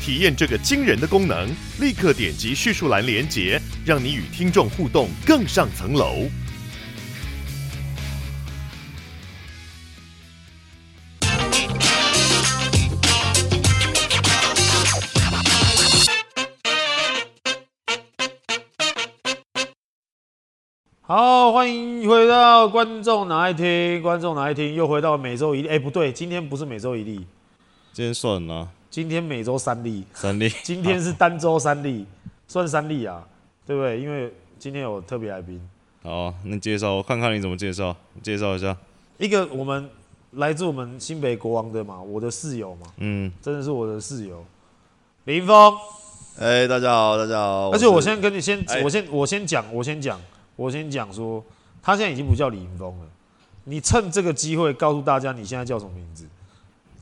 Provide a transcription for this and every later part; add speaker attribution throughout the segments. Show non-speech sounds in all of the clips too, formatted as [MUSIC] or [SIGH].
Speaker 1: 体验这个惊人的功能，立刻点击叙述栏连接，让你与听众互动更上层楼。
Speaker 2: 好，欢迎回到观众哪爱听，观众哪爱听，又回到每周一例。哎，不对，今天不是每周一例，
Speaker 3: 今天算了，
Speaker 2: 今天每周三例，
Speaker 3: 三例，
Speaker 2: 今天是单周三例，算三例啊，对不对？因为今天有特别来宾。
Speaker 3: 好，那介绍我看看你怎么介绍，介绍一下。
Speaker 2: 一个我们来自我们新北国王的嘛，我的室友嘛，嗯，真的是我的室友，林峰。
Speaker 4: 哎，大家好，大家好。
Speaker 2: 而且我先跟你先，我先我先讲，我先讲。我先讲说，他现在已经不叫李云峰了。你趁这个机会告诉大家，你现在叫什么名字？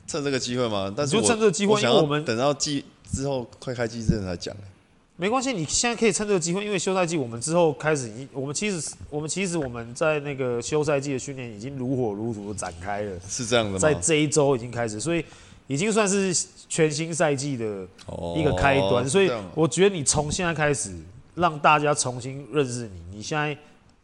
Speaker 4: 趁这个机会嘛？但是
Speaker 2: 就趁这个机会，因为我们
Speaker 4: 等到季之后快开季之前才讲。
Speaker 2: 没关系，你现在可以趁这个机会，因为休赛季我们之后开始，已经我们其实我们其实我们在那个休赛季的训练已经如火如荼的展开了。
Speaker 4: 是这样的吗？
Speaker 2: 在这一周已经开始，所以已经算是全新赛季的一个开端。哦、所以我觉得你从现在开始。让大家重新认识你。你现在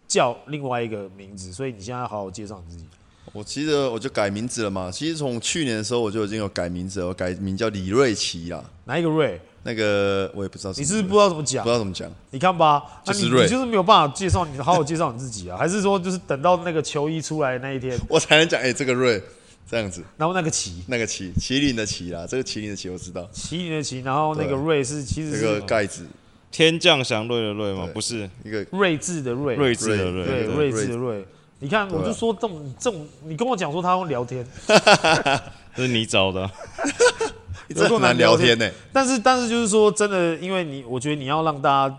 Speaker 2: 叫另外一个名字，所以你现在好好介绍你自己。
Speaker 4: 我记得我就改名字了嘛。其实从去年的时候我就已经有改名字了，我改名叫李瑞奇啦。
Speaker 2: 哪一个瑞？
Speaker 4: 那个我也不知道。
Speaker 2: 你是不是不知道怎么讲？
Speaker 4: 不知道怎么讲。
Speaker 2: 你看吧，
Speaker 4: 就是瑞。
Speaker 2: 你就是没有办法介绍你，好好介绍你自己啊？还是说就是等到那个球衣出来的那一天，
Speaker 4: 我才能讲？哎、欸，这个瑞这样子。
Speaker 2: 然后那个奇，
Speaker 4: 那个奇，麒麟的麒啦，这个麒麟的麒我知道。
Speaker 2: 麒麟的麒，然后那个瑞是其实是
Speaker 4: 这个盖子。
Speaker 3: 天降祥瑞的瑞吗？不是
Speaker 4: 一个
Speaker 2: 睿智的睿，
Speaker 3: 睿智的睿，
Speaker 2: 对，睿智的睿。你看，我就说这种这种，你跟我讲说他会聊天，[LAUGHS]
Speaker 3: 这是你找的，[LAUGHS]
Speaker 4: 这么 [LAUGHS] 难聊天呢。
Speaker 2: 但是但是就是说真的，因为你，我觉得你要让大家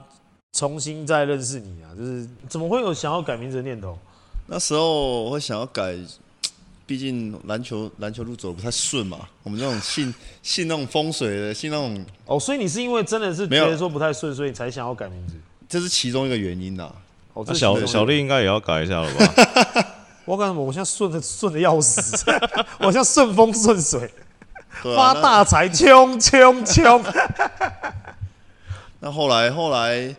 Speaker 2: 重新再认识你啊，就是怎么会有想要改名字的念头？
Speaker 4: 那时候我会想要改。毕竟篮球篮球路走的不太顺嘛，我们这种信信那种风水的，信那种
Speaker 2: 哦，所以你是因为真的是觉得说不太顺，所以才想要改名字，
Speaker 4: 这是其中一个原因呐。
Speaker 3: 哦，这小小丽应该也要改一下了吧？[LAUGHS]
Speaker 2: 我干什么？我现在顺的顺的要死，[LAUGHS] 我现在顺风顺水，发大财，冲冲冲！[LAUGHS]
Speaker 4: 那后来后来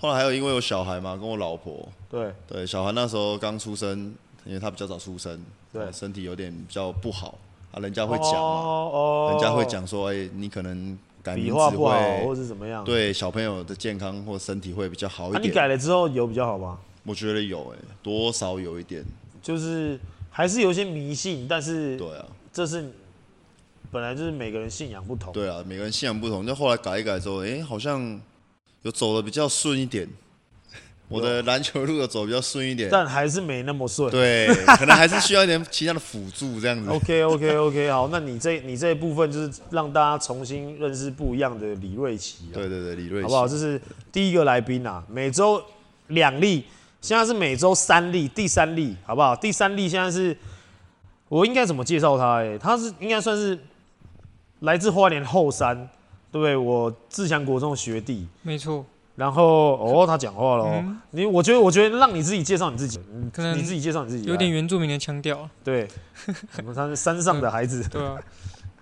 Speaker 4: 后来还有因为有小孩嘛，跟我老婆，
Speaker 2: 对
Speaker 4: 对，小孩那时候刚出生，因为他比较早出生。
Speaker 2: 对，
Speaker 4: 身体有点比较不好啊，人家会讲嘛，哦哦、人家会讲说，哎、欸，你可能改名字
Speaker 2: 不好，或是怎么样？
Speaker 4: 对，小朋友的健康或身体会比较好一点。啊、
Speaker 2: 你改了之后有比较好吗？
Speaker 4: 我觉得有、欸，哎，多少有一点，
Speaker 2: 就是还是有一些迷信，但是
Speaker 4: 对啊，
Speaker 2: 这是本来就是每个人信仰不同。
Speaker 4: 对啊，每个人信仰不同，就后来改一改之后，哎、欸，好像有走的比较顺一点。我的篮球路的走比较顺一点，
Speaker 2: 但还是没那么顺。
Speaker 4: 对，[LAUGHS] 可能还是需要一点其他的辅助这样子。
Speaker 2: OK OK OK，好，那你这你这一部分就是让大家重新认识不一样的李瑞奇。
Speaker 4: 对对对，李瑞奇，
Speaker 2: 好不好？这是第一个来宾啊，每周两例，现在是每周三例，第三例，好不好？第三例现在是，我应该怎么介绍他？哎，他是应该算是来自花莲后山，对不对？我自强国中的学弟，
Speaker 5: 没错。
Speaker 2: 然后哦，他讲话了。嗯、你我觉得，我觉得让你自己介绍你自己，可能你自己介绍你自己，
Speaker 5: 有点原住民的腔调。
Speaker 2: 对，什么他是山上的孩子。
Speaker 5: 对啊，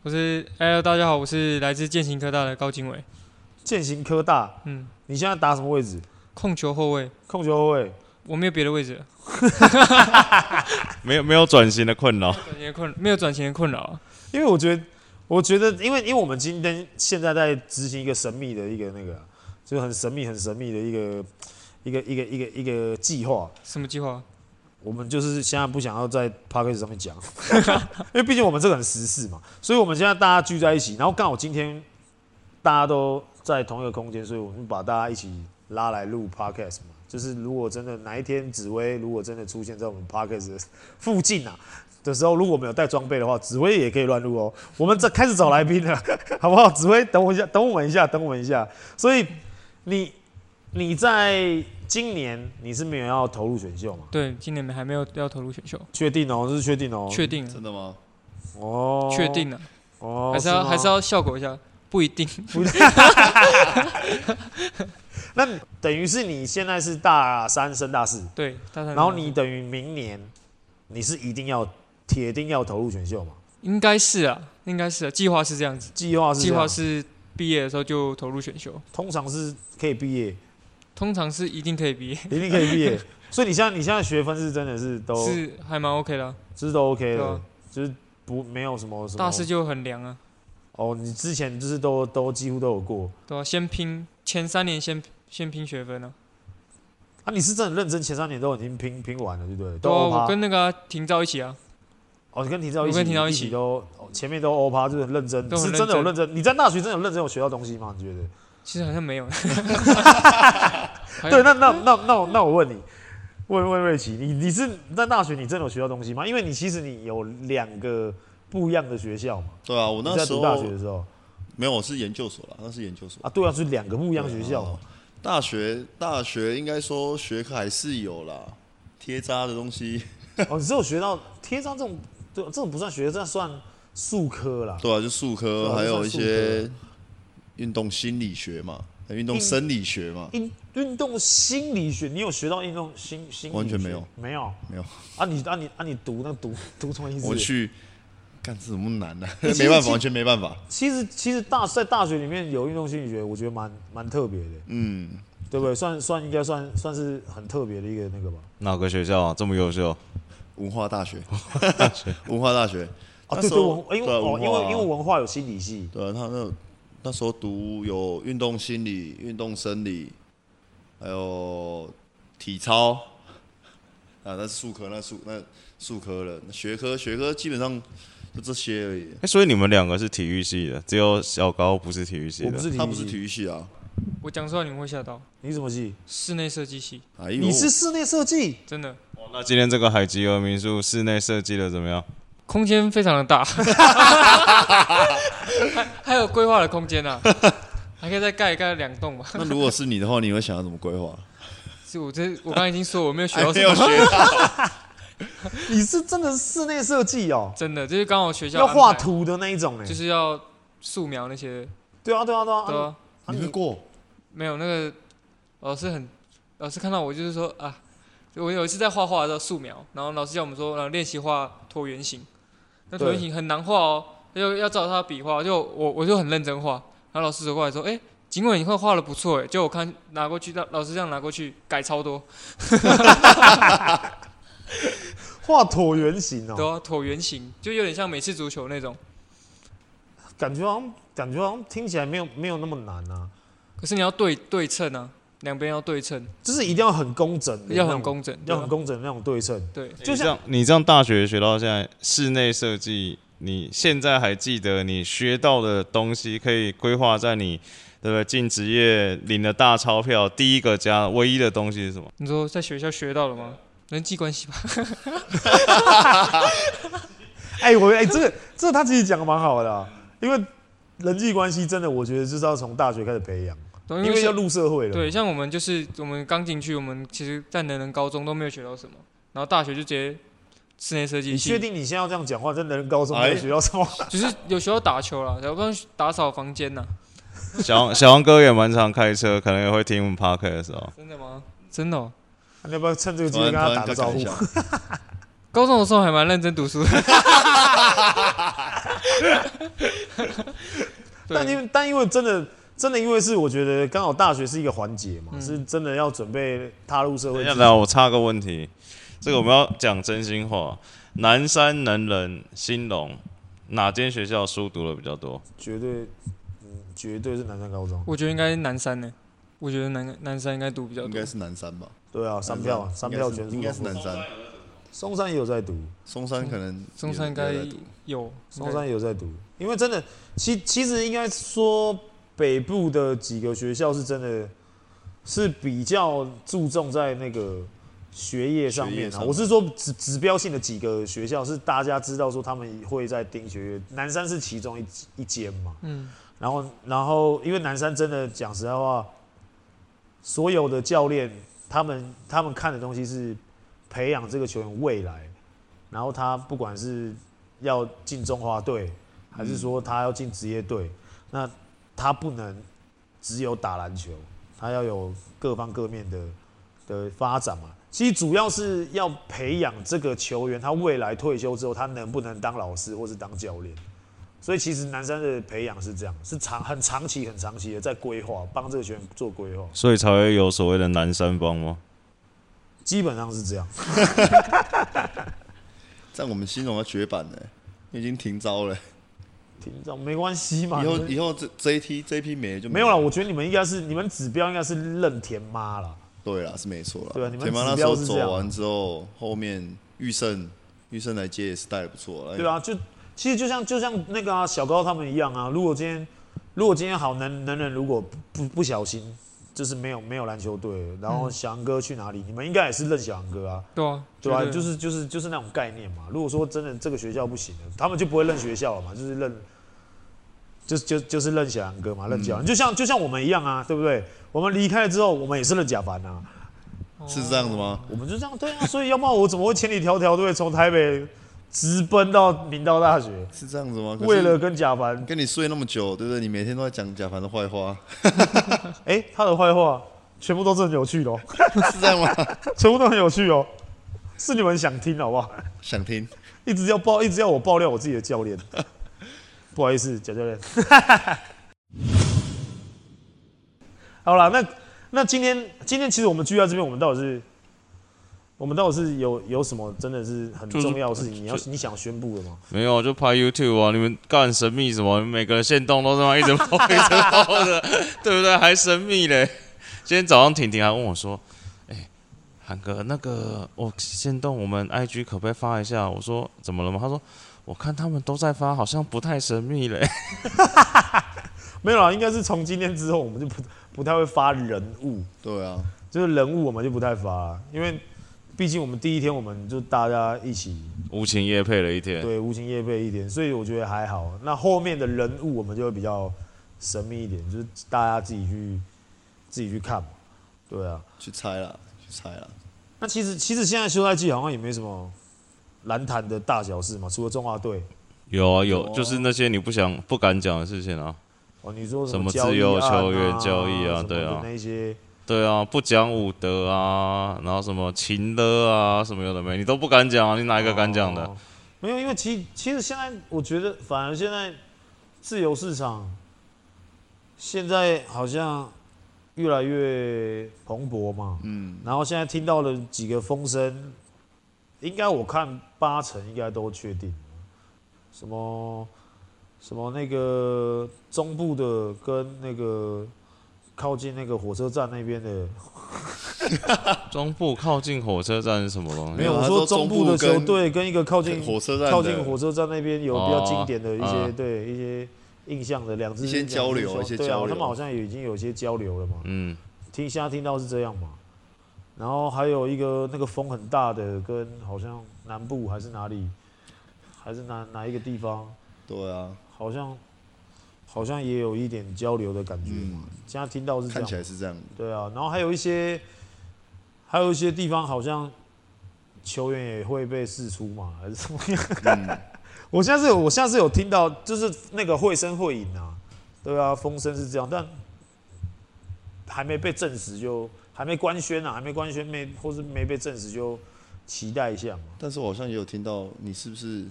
Speaker 5: 我是哎，大家好，我是来自建行科大的高经纬。
Speaker 2: 建行科大，嗯，你现在打什么位置？
Speaker 5: 控球后卫。
Speaker 2: 控球后卫，我没有别的位置。[LAUGHS]
Speaker 3: 没有没有转型的困扰。
Speaker 5: 转型的困没有转型的困扰，
Speaker 2: 因为我觉得，我觉得，因为因为我们今天现在在执行一个神秘的一个那个。就很神秘、很神秘的一个、一个、一个、一个、一个计划。
Speaker 5: 什么计划？
Speaker 2: 我们就是现在不想要在 podcast 上面讲，[LAUGHS] 因为毕竟我们这个很时事嘛。所以我们现在大家聚在一起，然后刚好今天大家都在同一个空间，所以我们把大家一起拉来录 podcast 嘛。就是如果真的哪一天紫薇如果真的出现在我们 podcast 的附近啊，的时候，如果没有带装备的话，紫薇也可以乱入哦。我们这开始找来宾了，好不好？紫薇，等我一下，等我们一下，等我们一下。所以你你在今年你是没有要投入选秀吗？
Speaker 5: 对，今年还没有要投入选秀。
Speaker 2: 确定哦，这是确定哦。
Speaker 5: 确定。
Speaker 4: 真的吗？
Speaker 2: 哦。
Speaker 5: 确定了。
Speaker 2: 哦。
Speaker 5: 还是要还是要效果一下？不一定。不一定。[LAUGHS]
Speaker 2: 那等于是你现在是大三升大四。
Speaker 5: 对，大三。
Speaker 2: 然后你等于明年你是一定要。铁定要投入选秀吗？
Speaker 5: 应该是啊，应该是啊，计划是这样子。
Speaker 2: 计划是
Speaker 5: 计划是毕业的时候就投入选秀。
Speaker 2: 通常是可以毕业。
Speaker 5: 通常是一定可以毕业。
Speaker 2: 一定可以毕业。[LAUGHS] 所以你现在你现在学分是真的是都
Speaker 5: 是还蛮 OK 的，
Speaker 2: 就是都 OK 的，就是不没有什么什么。
Speaker 5: 大四就很凉啊。
Speaker 2: 哦，你之前就是都都几乎都有过。
Speaker 5: 对啊，先拼前三年先先拼学分啊。
Speaker 2: 啊，你是真的认真，前三年都已经拼拼完了，对不对？
Speaker 5: 对啊，我跟那个廷照一起啊。
Speaker 2: 哦，你跟廷照一起，
Speaker 5: 我跟廷照一起
Speaker 2: 都前面都欧趴，就是很认真，是真的有认真。你在大学真的有认真有学到东西吗？你觉得？
Speaker 5: 其实好像没有。[LAUGHS] [LAUGHS]
Speaker 2: 对，那那那那那我问你，问问瑞奇，你你是在大学你真的有学到东西吗？因为你其实你有两个不一样的学校嘛。
Speaker 4: 对啊，我那时候
Speaker 2: 在大学的时候，
Speaker 4: 没有，我是研究所啦，那是研究所
Speaker 2: 啊。对啊，是两个不一样的学校。
Speaker 4: 大学大学应该说学科还是有啦，贴扎的东西。[LAUGHS]
Speaker 2: 哦，你只有学到贴扎这种。对，这种不算学，这算术科啦。
Speaker 4: 对啊，就术科，还有一些运动心理学嘛，运动生理学嘛。
Speaker 2: 运运动心理学，你有学到运动心心？
Speaker 4: 完全没有，
Speaker 2: 没有，
Speaker 4: 没有。
Speaker 2: 啊你啊你啊你读那读读什么意思？
Speaker 4: 我去，干这怎么难呢？[LAUGHS] 没办法，完全没办法。
Speaker 2: 其实其实大在大学里面有运动心理学，我觉得蛮蛮特别的。
Speaker 4: 嗯，
Speaker 2: 对不对？算算应该算算是很特别的一个那个吧。
Speaker 3: 哪个学校啊？这么优秀？
Speaker 4: 文化大学，文化大学。
Speaker 2: 啊，对对文，因为哦，因为因为文化有心理系，
Speaker 4: 对，他那那时候读有运动心理、运动生理，还有体操，啊，那是术科，那术那术科了，学科学科基本上就这些而已。
Speaker 3: 哎，所以你们两个是体育系的，只有小高不是体育系的，
Speaker 4: 他不是体育系啊。
Speaker 5: 我讲出来你们会吓到，
Speaker 2: 你什么系？
Speaker 5: 室内设计系。
Speaker 4: 哎呦，
Speaker 2: 你是室内设计？
Speaker 5: 真的。
Speaker 3: 那今天这个海吉尔民宿室内设计的怎么样？
Speaker 5: 空间非常的大，还 [LAUGHS] 还有规划的空间啊，还可以再盖盖两栋吧。
Speaker 4: 那如果是你的话，你会想要怎么规划？
Speaker 5: 是我这我刚刚已经说我没有学到 [LAUGHS] 什么，[LAUGHS]
Speaker 2: 你是真的是室内设计哦？
Speaker 5: 真的就是刚好学校
Speaker 2: 要画图的那一种，
Speaker 5: 就是要素描那些。
Speaker 2: 对啊对啊对啊。
Speaker 5: 对啊。
Speaker 4: 你会过？
Speaker 5: 没有那个老师很老师看到我就是说啊。我有一次在画画的时候素描，然后老师叫我们说，然后练习画椭圆形。那椭圆形很难画哦，要要照他笔画。就我我就很认真画，然后老师走过来说：“哎，尽管你会画的不错哎。”就我看拿过去，老师这样拿过去改超多。[LAUGHS]
Speaker 2: 画椭圆形哦。
Speaker 5: 对啊，椭圆形就有点像美式足球那种。
Speaker 2: 感觉好像感觉好像听起来没有没有那么难啊。
Speaker 5: 可是你要对对称啊。两边要对称，
Speaker 2: 就是一定要很工整，
Speaker 5: 要很工整，
Speaker 2: 要很工整那种对称。
Speaker 5: 对，
Speaker 3: 就像你这样大学学到现在室内设计，你现在还记得你学到的东西，可以规划在你对不对？进职业领了大钞票，第一个加唯一的东西是什么？
Speaker 5: 你说在学校学到了吗？人际关系吧。[LAUGHS]
Speaker 2: 哎，我哎，这个这个他其实讲的蛮好的，因为人际关系真的，我觉得就是要从大学开始培养。因为要入社会了。
Speaker 5: 对，像我们就是我们刚进去，我们其实在能人高中都没有学到什么，然后大学就直接室内设计。
Speaker 2: 你确定你现在要这样讲话？在能人高中没有学到什么？[LAUGHS]
Speaker 5: 只是有学到打球啦，要不然打扫房间呐。
Speaker 3: 小王 [LAUGHS] 小王哥也蛮常开车，可能也会听我们 Podcast 的时候。
Speaker 5: 真的吗？真的、喔。
Speaker 2: 你要不要趁这个机会跟他打个招呼？[LAUGHS]
Speaker 5: 高中的时候还蛮认真读书的。
Speaker 2: 但因为但因为真的。真的，因为是我觉得刚好大学是一个环节嘛，嗯、是真的要准备踏入社会。
Speaker 3: 来，我插个问题，这个我们要讲真心话。南山、能人、兴隆，哪间学校书读的比较多？
Speaker 2: 绝对，嗯，绝对是南山高中。
Speaker 5: 我觉得应该南山呢。我觉得南南山应该读比较多。
Speaker 4: 应该是南山吧？
Speaker 2: 对啊，三票，三票全是。
Speaker 4: 应该是南山。
Speaker 2: 松山也有在读。
Speaker 4: 松山可能。
Speaker 5: 松山应该有。
Speaker 2: 松山也有在读，因为真的，其其实应该说。北部的几个学校是真的，是比较注重在那个学业上面啊，我是说指指标性的几个学校是大家知道说他们会在盯学业，南山是其中一一间嘛，
Speaker 5: 嗯，
Speaker 2: 然后然后因为南山真的讲实在话，所有的教练他们他们看的东西是培养这个球员未来，然后他不管是要进中华队，还是说他要进职业队，那他不能只有打篮球，他要有各方各面的的发展嘛。其实主要是要培养这个球员，他未来退休之后，他能不能当老师或是当教练。所以其实南山的培养是这样，是长很长期、很长期的在规划，帮这个球员做规划。
Speaker 3: 所以才会有所谓的南山帮吗？
Speaker 2: 基本上是这样。[LAUGHS] [LAUGHS]
Speaker 4: 在我们新荣的绝版了，已经停招了。
Speaker 2: 没关系嘛。
Speaker 4: 以
Speaker 2: 后
Speaker 4: 以后这这一批这一批没了就
Speaker 2: 没有了。我觉得你们应该是你们指标应该是认田妈了。
Speaker 4: 对啦，是没错啦。
Speaker 2: 对啊你们
Speaker 4: 田妈那
Speaker 2: 指
Speaker 4: 时候走完之后，后面玉胜玉胜来接也是带的不错。
Speaker 2: 对啊，就其实就像就像那个、啊、小高他们一样啊。如果今天如果今天好能能人如果不不不小心就是没有没有篮球队，然后小杨哥去哪里？嗯、你们应该也是认小杨哥啊。
Speaker 5: 对啊，
Speaker 2: 对啊，就是就是就是那种概念嘛。如果说真的这个学校不行了，他们就不会认学校了嘛，就是认，就就就是认小杨哥嘛，认教练、嗯。就像就像我们一样啊，对不对？我们离开了之后，我们也是认贾凡啊。
Speaker 4: 是这样子吗？
Speaker 2: 我们就这样对啊，所以要不然我怎么会千里迢迢对从台北直奔到明道大学？
Speaker 4: 是这样子吗？
Speaker 2: 为了跟贾凡
Speaker 4: 跟你睡那么久，对不对？你每天都在讲贾凡的坏话。
Speaker 2: 哎、欸，他的坏话全部都是很有趣的哦。[LAUGHS]
Speaker 4: 是这样吗？[LAUGHS]
Speaker 2: 全部都很有趣哦，是你们想听好不好？
Speaker 4: 想听，
Speaker 2: 一直要爆，一直要我爆料我自己的教练。不好意思，贾教练。[LAUGHS] 好了，那。那今天，今天其实我们聚在这边，我们到底是，我们到底是有有什么真的是很重要的事情？你要你想宣布的吗？
Speaker 3: 没有，就拍 YouTube 啊！你们干神秘什么？每个人限动都这么一直跑一直爆的，[LAUGHS] 对不对？还神秘嘞！今天早上婷婷还问我说：“哎、欸，韩哥，那个我限动我们 IG 可不可以发一下？”我说：“怎么了吗？”他说：“我看他们都在发，好像不太神秘嘞。[LAUGHS] ”
Speaker 2: 没有啦，应该是从今天之后我们就不。不太会发人物，
Speaker 4: 对啊，
Speaker 2: 就是人物我们就不太发，因为毕竟我们第一天我们就大家一起
Speaker 3: 无情夜配了一天，
Speaker 2: 对，无情夜配一天，所以我觉得还好。那后面的人物我们就会比较神秘一点，就是大家自己去自己去看嘛，对啊，
Speaker 4: 去猜啦，去猜啦。
Speaker 2: 那其实其实现在休赛季好像也没什么篮坛的大小事嘛，除了中华队，
Speaker 3: 有啊有，就是那些你不想不敢讲的事情啊。
Speaker 2: 哦，你说
Speaker 3: 什么自由球员交易啊？对啊，
Speaker 2: 那些
Speaker 3: 对啊，不讲武德啊，然后什么情勒啊，什么有的没，你都不敢讲啊？你哪一个敢讲的？
Speaker 2: 哦？没有，因为其其实现在我觉得，反而现在自由市场现在好像越来越蓬勃嘛。嗯。然后现在听到了几个风声，应该我看八成应该都确定，什么？什么那个中部的跟那个靠近那个火车站那边的，[LAUGHS]
Speaker 3: 中部靠近火车站是什么东西？
Speaker 2: 没有，我说中部的球队跟一个靠近
Speaker 4: 火车站、
Speaker 2: 靠近火车站那边有比较经典的一些、
Speaker 3: 哦、
Speaker 2: 对一些印象的两支，
Speaker 4: 先交流一些交流，对啊，
Speaker 2: 他们好像也已经有些交流了嘛。
Speaker 3: 嗯，
Speaker 2: 听现在听到是这样嘛。然后还有一个那个风很大的，跟好像南部还是哪里，还是哪哪一个地方？
Speaker 4: 对啊。
Speaker 2: 好像，好像也有一点交流的感觉嘛。嗯、现在听到是这样，
Speaker 4: 看起来是这样。
Speaker 2: 对啊，然后还有一些，还有一些地方好像球员也会被释出嘛，还是怎么样？嗯、[LAUGHS] 我现在是有，我现在是有听到，就是那个会声会影啊，对啊，风声是这样，但还没被证实，就还没官宣啊，还没官宣，没或是没被证实，就期待一下嘛。
Speaker 4: 但是我好像也有听到，你是不是？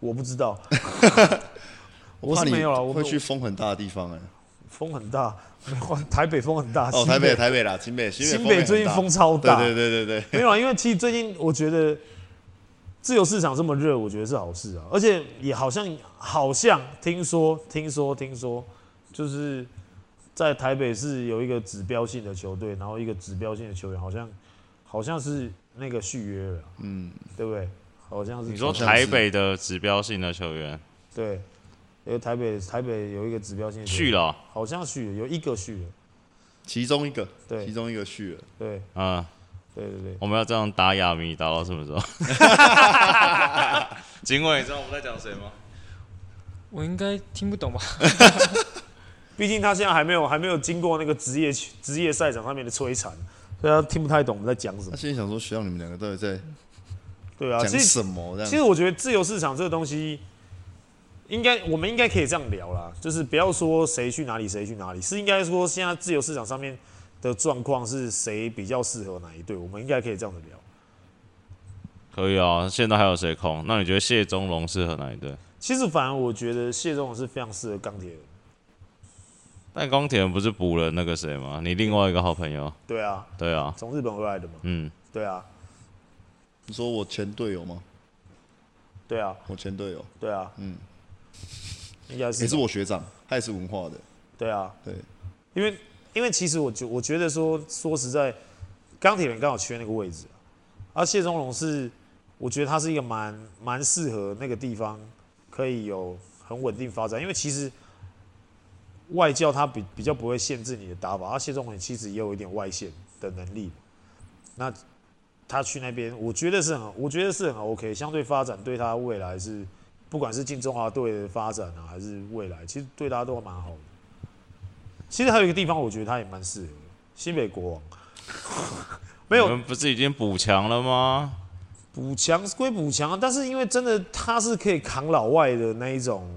Speaker 2: 我不知道。[LAUGHS] 我是没有了，我
Speaker 4: 会去风很大的地方哎、
Speaker 2: 欸，风很大，[LAUGHS] 台北风很大。
Speaker 4: 哦，台北台北啦，新北
Speaker 2: 新北最近风超大。
Speaker 4: 对对对对对，
Speaker 2: 没有啊，因为其实最近我觉得自由市场这么热，我觉得是好事啊，而且也好像好像听说听说听说，就是在台北市有一个指标性的球队，然后一个指标性的球员，好像好像是那个续约了，嗯，对不对？好像是
Speaker 3: 你说台北的指标性的球员，
Speaker 2: 对。因为台北台北有一个指标性
Speaker 3: 续了、哦，
Speaker 2: 好像续了，有一个续了，
Speaker 4: 其中一个，
Speaker 2: 对，
Speaker 4: 其中一个续了，
Speaker 2: 对，
Speaker 3: 啊，
Speaker 2: 对对对，
Speaker 3: 我们要这样打哑谜打到什么时候？[LAUGHS] [LAUGHS] 警卫，你知道我们在讲谁吗？
Speaker 5: 我应该听不懂吧？[LAUGHS]
Speaker 2: 毕竟他现在还没有还没有经过那个职业职业赛场上面的摧残，所以他听不太懂我们在讲什么
Speaker 4: 他。现在想说，学长你们两个到底在
Speaker 2: 对啊，其实
Speaker 4: 讲什么？这样
Speaker 2: 其实我觉得自由市场这个东西，应该我们应该可以这样聊啦，就是不要说谁去哪里谁去哪里，是应该说现在自由市场上面的状况是谁比较适合哪一队，我们应该可以这样子聊。
Speaker 3: 可以啊，现在还有谁空？那你觉得谢宗龙适合哪一队？
Speaker 2: 其实反而我觉得谢宗龙是非常适合钢铁人。
Speaker 3: 但钢铁人不是补了那个谁吗？你另外一个好朋友？
Speaker 2: 对啊，
Speaker 3: 对啊，
Speaker 2: 从日本回来的嘛。
Speaker 3: 嗯，
Speaker 2: 对啊，
Speaker 4: 你说我前队友吗？
Speaker 2: 对啊，
Speaker 4: 我前队友，
Speaker 2: 对啊，
Speaker 4: 嗯，
Speaker 2: 应该是
Speaker 4: 也是我学长，他也是文化的，
Speaker 2: 对啊，
Speaker 4: 对，
Speaker 2: 因为因为其实我觉我觉得说说实在，钢铁人刚好缺那个位置，而谢宗龙是我觉得他是一个蛮蛮适合那个地方可以有很稳定发展，因为其实外教他比比较不会限制你的打法，而谢宗伟其实也有一点外线的能力，那他去那边我觉得是很我觉得是很 OK，相对发展对他未来是不管是进中华队的发展啊，还是未来，其实对他都蛮好的。其实还有一个地方，我觉得他也蛮适合的，新北国王。[LAUGHS] 没有
Speaker 3: 你们不是已经补强了吗？
Speaker 2: 补强归补强，但是因为真的他是可以扛老外的那一种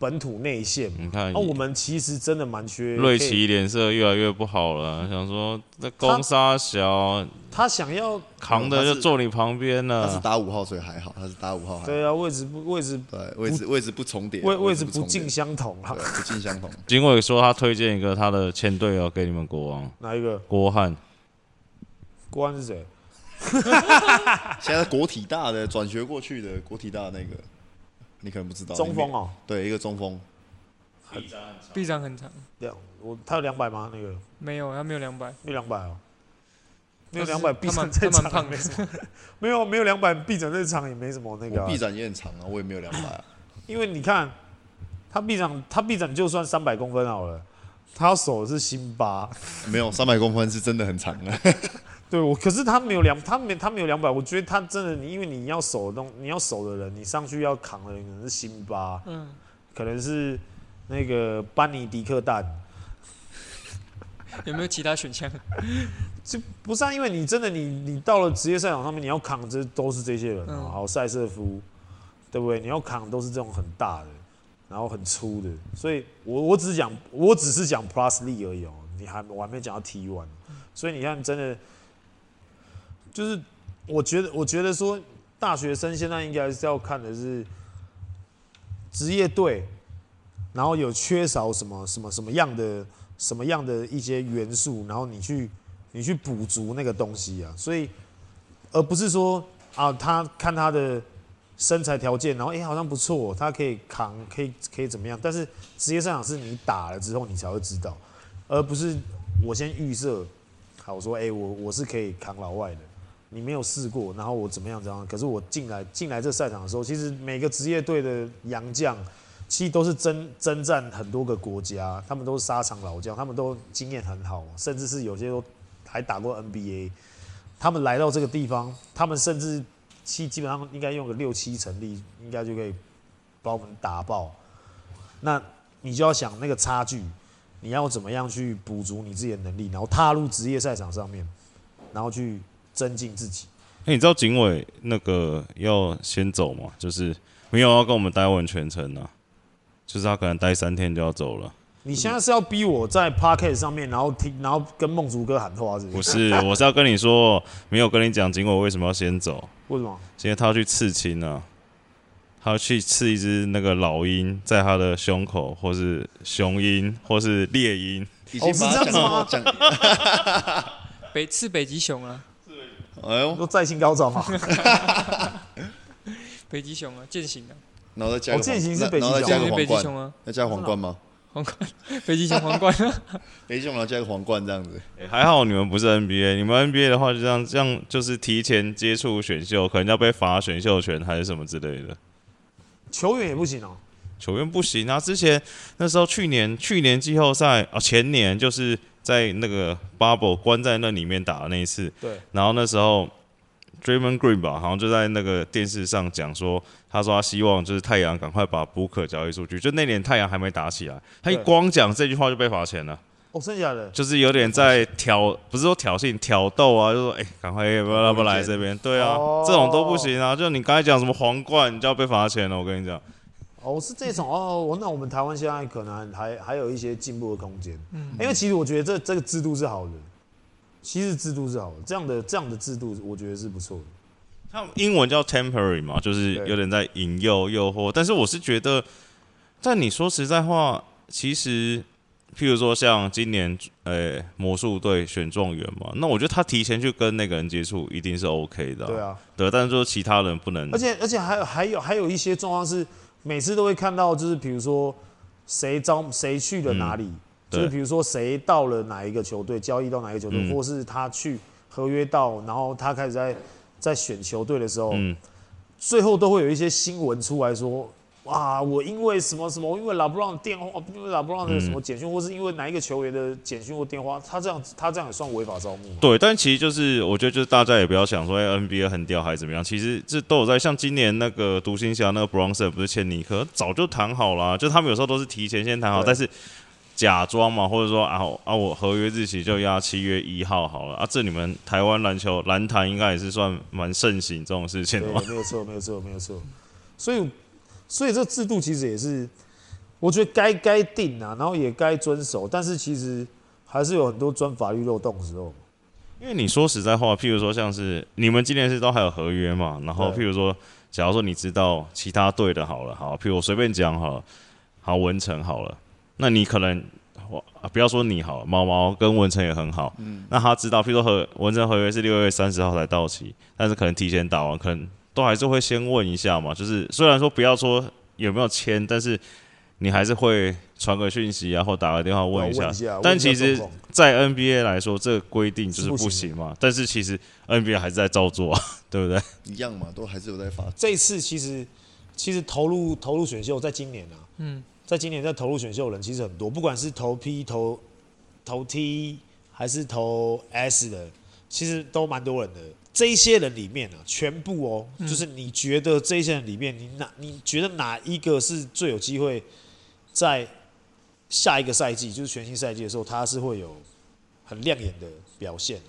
Speaker 2: 本土内线，
Speaker 3: 你看，
Speaker 2: 那、啊、我们其实真的蛮缺。
Speaker 3: 瑞奇脸色越来越不好了，想说那攻杀小，
Speaker 2: 他想要
Speaker 3: 扛的就坐你旁边了。
Speaker 4: 他是打五号，所以还好，他是打五号还好。
Speaker 2: 对啊，位置不位置
Speaker 4: 对位置位置不重叠，
Speaker 2: 位位置不
Speaker 4: 重
Speaker 2: 尽相同啊，
Speaker 4: 不尽相同。[LAUGHS]
Speaker 3: 警卫说他推荐一个他的前队友给你们国王，
Speaker 2: 哪一个？
Speaker 3: 郭汉。
Speaker 2: 郭汉是谁？[LAUGHS]
Speaker 4: 现在国体大的转学过去的国体大的那个，你可能不知道。
Speaker 2: 中锋哦，
Speaker 4: 对，一个中锋。
Speaker 5: 臂展很长。
Speaker 2: 两我他有两百吗？那个
Speaker 5: 没有，他没有两百。
Speaker 2: 没有两百哦。[LAUGHS] 没有两百，臂展
Speaker 5: 他
Speaker 2: 这
Speaker 5: 蛮胖的。
Speaker 2: 没有没有两百，臂展这场也没什么那个。
Speaker 4: 臂展也很长啊，我也没有两百啊。[LAUGHS]
Speaker 2: 因为你看，他臂展他臂展就算三百公分好了，他手是辛巴。[LAUGHS]
Speaker 4: 没有三百公分是真的很长的。
Speaker 2: 对，我可是他没有两，他没他没有两百，我觉得他真的，你因为你要守的东，你要守的人，你上去要扛的人可能是辛巴，
Speaker 5: 嗯，
Speaker 2: 可能是那个班尼迪克蛋，
Speaker 5: 有没有其他选项？
Speaker 2: 就不是啊，因为你真的你你到了职业赛场上面，你要扛这都是这些人啊，
Speaker 5: 嗯、
Speaker 2: 好塞瑟夫，对不对？你要扛都是这种很大的，然后很粗的，所以我我只是讲，我只是讲 Plus League 而已哦，你还我还没讲到 T One，所以你看真的。就是我觉得，我觉得说大学生现在应该是要看的是职业队，然后有缺少什么什么什么样的什么样的一些元素，然后你去你去补足那个东西啊。所以而不是说啊，他看他的身材条件，然后哎、好像不错，他可以扛，可以可以怎么样？但是职业赛场是你打了之后你才会知道，而不是我先预设，好我说哎、我我是可以扛老外的。你没有试过，然后我怎么样怎么样？可是我进来进来这赛场的时候，其实每个职业队的洋将，其实都是征征战很多个国家，他们都是沙场老将，他们都经验很好，甚至是有些都还打过 NBA。他们来到这个地方，他们甚至基基本上应该用个六七成力，应该就可以把我们打爆。那你就要想那个差距，你要怎么样去补足你自己的能力，然后踏入职业赛场上面，然后去。增进自己。
Speaker 3: 哎、欸，你知道警委那个要先走吗？就是没有要跟我们待完全程啊，就是他可能待三天就要走了。
Speaker 2: 你现在是要逼我在 Podcast 上面，然后听，然后跟梦竹哥喊话是不是？
Speaker 3: 不是，我是要跟你说，没有跟你讲警委为什么要先走。
Speaker 2: 为什么？
Speaker 3: 因为他要去刺青啊，他要去刺一只那个老鹰，在他的胸口，或是雄鹰，或是猎鹰。
Speaker 4: 已经把它讲了吗？[LAUGHS]
Speaker 5: 北刺北极熊啊。
Speaker 4: 哎呦，
Speaker 2: 都再兴高照嘛！[LAUGHS]
Speaker 5: 北极熊啊，健行啊，
Speaker 4: 然后再加个，
Speaker 2: 健行是北极熊，
Speaker 4: 加个皇
Speaker 5: 北极熊啊，
Speaker 4: 要加皇冠吗？
Speaker 5: 皇冠，[LAUGHS] 北极熊皇冠啊，[LAUGHS]
Speaker 4: 北极熊然后加个皇冠这样子。
Speaker 3: 还好你们不是 NBA，你们 NBA 的话就这样，这样就是提前接触选秀，可能要被罚选秀权还是什么之类的。
Speaker 2: 球员也不行哦，
Speaker 3: 球员不行啊！之前那时候去年去年季后赛啊，前年就是。在那个 bubble 关在那里面打的那一次，
Speaker 2: 对，
Speaker 3: 然后那时候 Draymond Green 吧，好像就在那个电视上讲说，他说他希望就是太阳赶快把 Booker 交易出去，就那年太阳还没打起来，他一光讲这句话就被罚钱了。
Speaker 2: 哦，剩下的
Speaker 3: 就是有点在挑，不是说挑衅、挑逗啊，就说哎，赶快要不要不来这边？对啊，
Speaker 2: 哦、
Speaker 3: 这种都不行啊！就你刚才讲什么皇冠，你就要被罚钱了。我跟你讲，
Speaker 2: 哦，是这种哦。那我们台湾现在可能还还有一些进步的空间，嗯，因为其实我觉得这这个制度是好的，其实制度是好的，这样的这样的制度我觉得是不错的。
Speaker 3: 他们英文叫 temporary 嘛，就是有点在引诱诱惑，但是我是觉得，但你说实在话，其实。譬如说，像今年，呃、欸，魔术队选状元嘛，那我觉得他提前去跟那个人接触，一定是 OK 的、啊。对啊，对，但是说其他人不能。
Speaker 2: 而且，而且还有还有还有一些状况是，每次都会看到，就是比如说谁招谁去了哪里，嗯、就是比如说谁到了哪一个球队，交易到哪一个球队，嗯、或是他去合约到，然后他开始在在选球队的时候，嗯、最后都会有一些新闻出来说。哇！我因为什么什么？因为拉布朗的电话，因为拉布朗的什么简讯，嗯、或是因为哪一个球员的简讯或电话，他这样他这样也算违法招募？
Speaker 3: 对，但其实就是我觉得就是大家也不要想说，哎，NBA 很屌还是怎么样？其实这都有在，像今年那个独行侠那个 Bronson 不是签尼克，早就谈好了，就他们有时候都是提前先谈好，但是假装嘛，或者说啊啊，我合约日期就压七月一号好了啊，这你们台湾篮球篮坛应该也是算蛮盛行这种事情的吧？
Speaker 2: 没有错，没有错，没有错，所以。所以这制度其实也是，我觉得该该定啊，然后也该遵守，但是其实还是有很多钻法律漏洞的时候。
Speaker 3: 因为你说实在话，譬如说像是你们今年是都还有合约嘛，然后譬如说，假如说你知道其他队的好了，好，譬如我随便讲好了，好文成好了，那你可能我不要说你好了，毛毛跟文成也很好，嗯，那他知道，譬如说合文成合约是六月三十号才到期，但是可能提前打完，可能。都还是会先问一下嘛，就是虽然说不要说有没有签，但是你还是会传个讯息啊，或打个电话问一下。一下但其实，在 NBA 来说，这个规定就是不行嘛。是但是其实 NBA 还是在照做啊，[LAUGHS] 对不对？
Speaker 4: 一样嘛，都还是有在
Speaker 2: 发。这次其实其实投入投入选秀，在今年啊，嗯，在今年在投入选秀的人其实很多，不管是投 P 投投 T 还是投 S 的，其实都蛮多人的。这一些人里面呢、啊，全部哦，嗯、就是你觉得这一些人里面，你哪你觉得哪一个是最有机会在下一个赛季，就是全新赛季的时候，他是会有很亮眼的表现？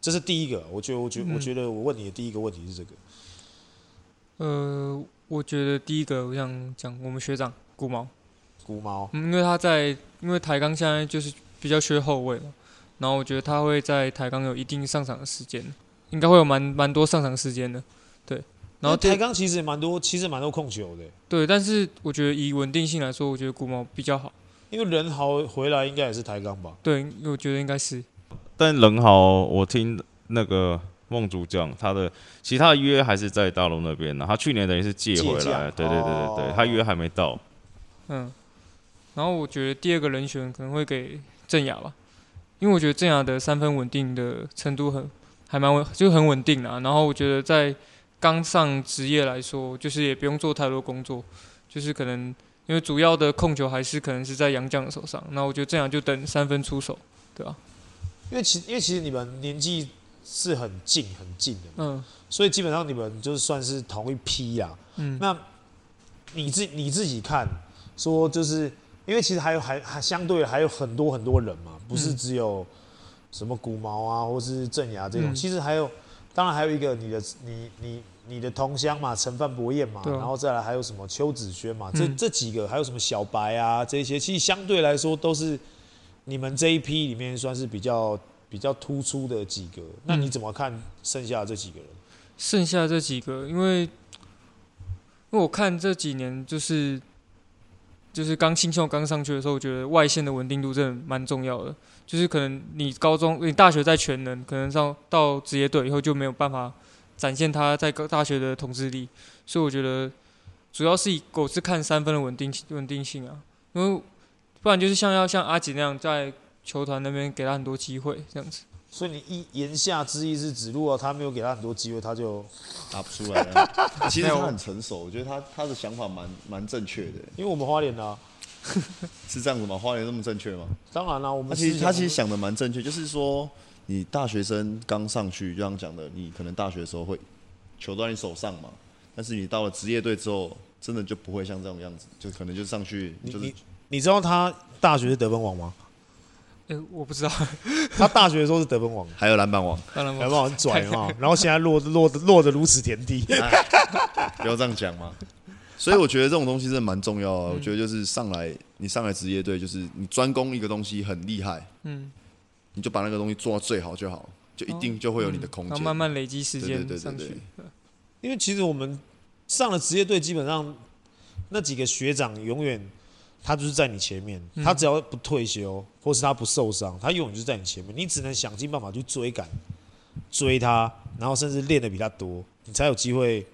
Speaker 2: 这是第一个，我觉得，我觉得，嗯、我觉得，我问你的第一个问题是这个。
Speaker 5: 呃，我觉得第一个，我想讲我们学长古毛，
Speaker 2: 古毛，
Speaker 5: 嗯，因为他在，因为台钢现在就是比较缺后卫嘛，然后我觉得他会在台钢有一定上场的时间。应该会有蛮蛮多上场时间的，对。然后
Speaker 2: 台钢其实也蛮多，其实蛮多控球的。
Speaker 5: 对，但是我觉得以稳定性来说，我觉得古毛比较好。
Speaker 2: 因为人豪回来应该也是台钢吧？
Speaker 5: 对，我觉得应该是。
Speaker 3: 但人豪，我听那个梦竹讲，他的其他的约还是在大陆那边呢。他去年等于是借回来，对对对对对，他约还没到。
Speaker 5: 嗯。然后我觉得第二个人选可能会给郑雅吧，因为我觉得郑雅的三分稳定的程度很。还蛮稳，就很稳定啊。然后我觉得在刚上职业来说，就是也不用做太多工作，就是可能因为主要的控球还是可能是在杨绛的手上。那我觉得这样就等三分出手，对吧、啊？
Speaker 2: 因为其因为其实你们年纪是很近很近的，嗯，所以基本上你们就算是同一批呀、啊。嗯，那你自你自己看，说就是因为其实还有还还相对还有很多很多人嘛，不是只有。嗯什么古毛啊，或是郑雅这种，嗯、其实还有，当然还有一个你的你你你的同乡嘛，陈范博彦嘛，啊、然后再来还有什么邱子轩嘛，这、嗯、这几个还有什么小白啊，这些其实相对来说都是你们这一批里面算是比较比较突出的几个。那你怎么看剩下这几个人？
Speaker 5: 剩下这几个，因为因为我看这几年就是就是刚新秀刚上去的时候，我觉得外线的稳定度真的蛮重要的。就是可能你高中、你大学在全能，可能上到职业队以后就没有办法展现他在大学的统治力，所以我觉得主要是以我是看三分的稳定稳定性啊，因为不然就是像要像阿吉那样在球团那边给他很多机会这样子。
Speaker 2: 所以你一言下之意是指，如果他没有给他很多机会，他就
Speaker 4: 打不出来了。其实他很成熟，我觉得他他的想法蛮蛮正确的，
Speaker 2: 因为我们花莲啊。[LAUGHS]
Speaker 4: 是这样子吗？花莲那么正确吗？
Speaker 2: 当然啦，我们
Speaker 4: 他其实他其实
Speaker 2: 想
Speaker 4: 想的蛮正确，就是说你大学生刚上去，就像讲的，你可能大学的时候会球都在你手上嘛，但是你到了职业队之后，真的就不会像这种样子，就可能就上去就是
Speaker 2: 你你知道他大学是得分王吗？
Speaker 5: 哎、我不知道，
Speaker 2: 他大学的时候是得分王，
Speaker 4: 还有篮板王，
Speaker 2: 篮板王很拽嘛，然后现在落落落得如此田地。
Speaker 4: 不要这样讲嘛。所以我觉得这种东西真的蛮重要啊。我觉得就是上来你上来职业队，就是你专攻一个东西很厉害，
Speaker 5: 嗯，
Speaker 4: 你就把那个东西做到最好就好，就一定就会有你的空间。
Speaker 5: 然后慢慢累积时
Speaker 4: 对
Speaker 5: 间
Speaker 4: 对对对
Speaker 5: 上去
Speaker 4: 对。
Speaker 2: 因为其实我们上了职业队，基本上那几个学长永远他就是在你前面，
Speaker 5: 嗯
Speaker 2: 他只要不退休或是他不受伤，他永远就是在你前面，你只能想尽办法去追赶追他，然后甚至练的比他多，你才有机会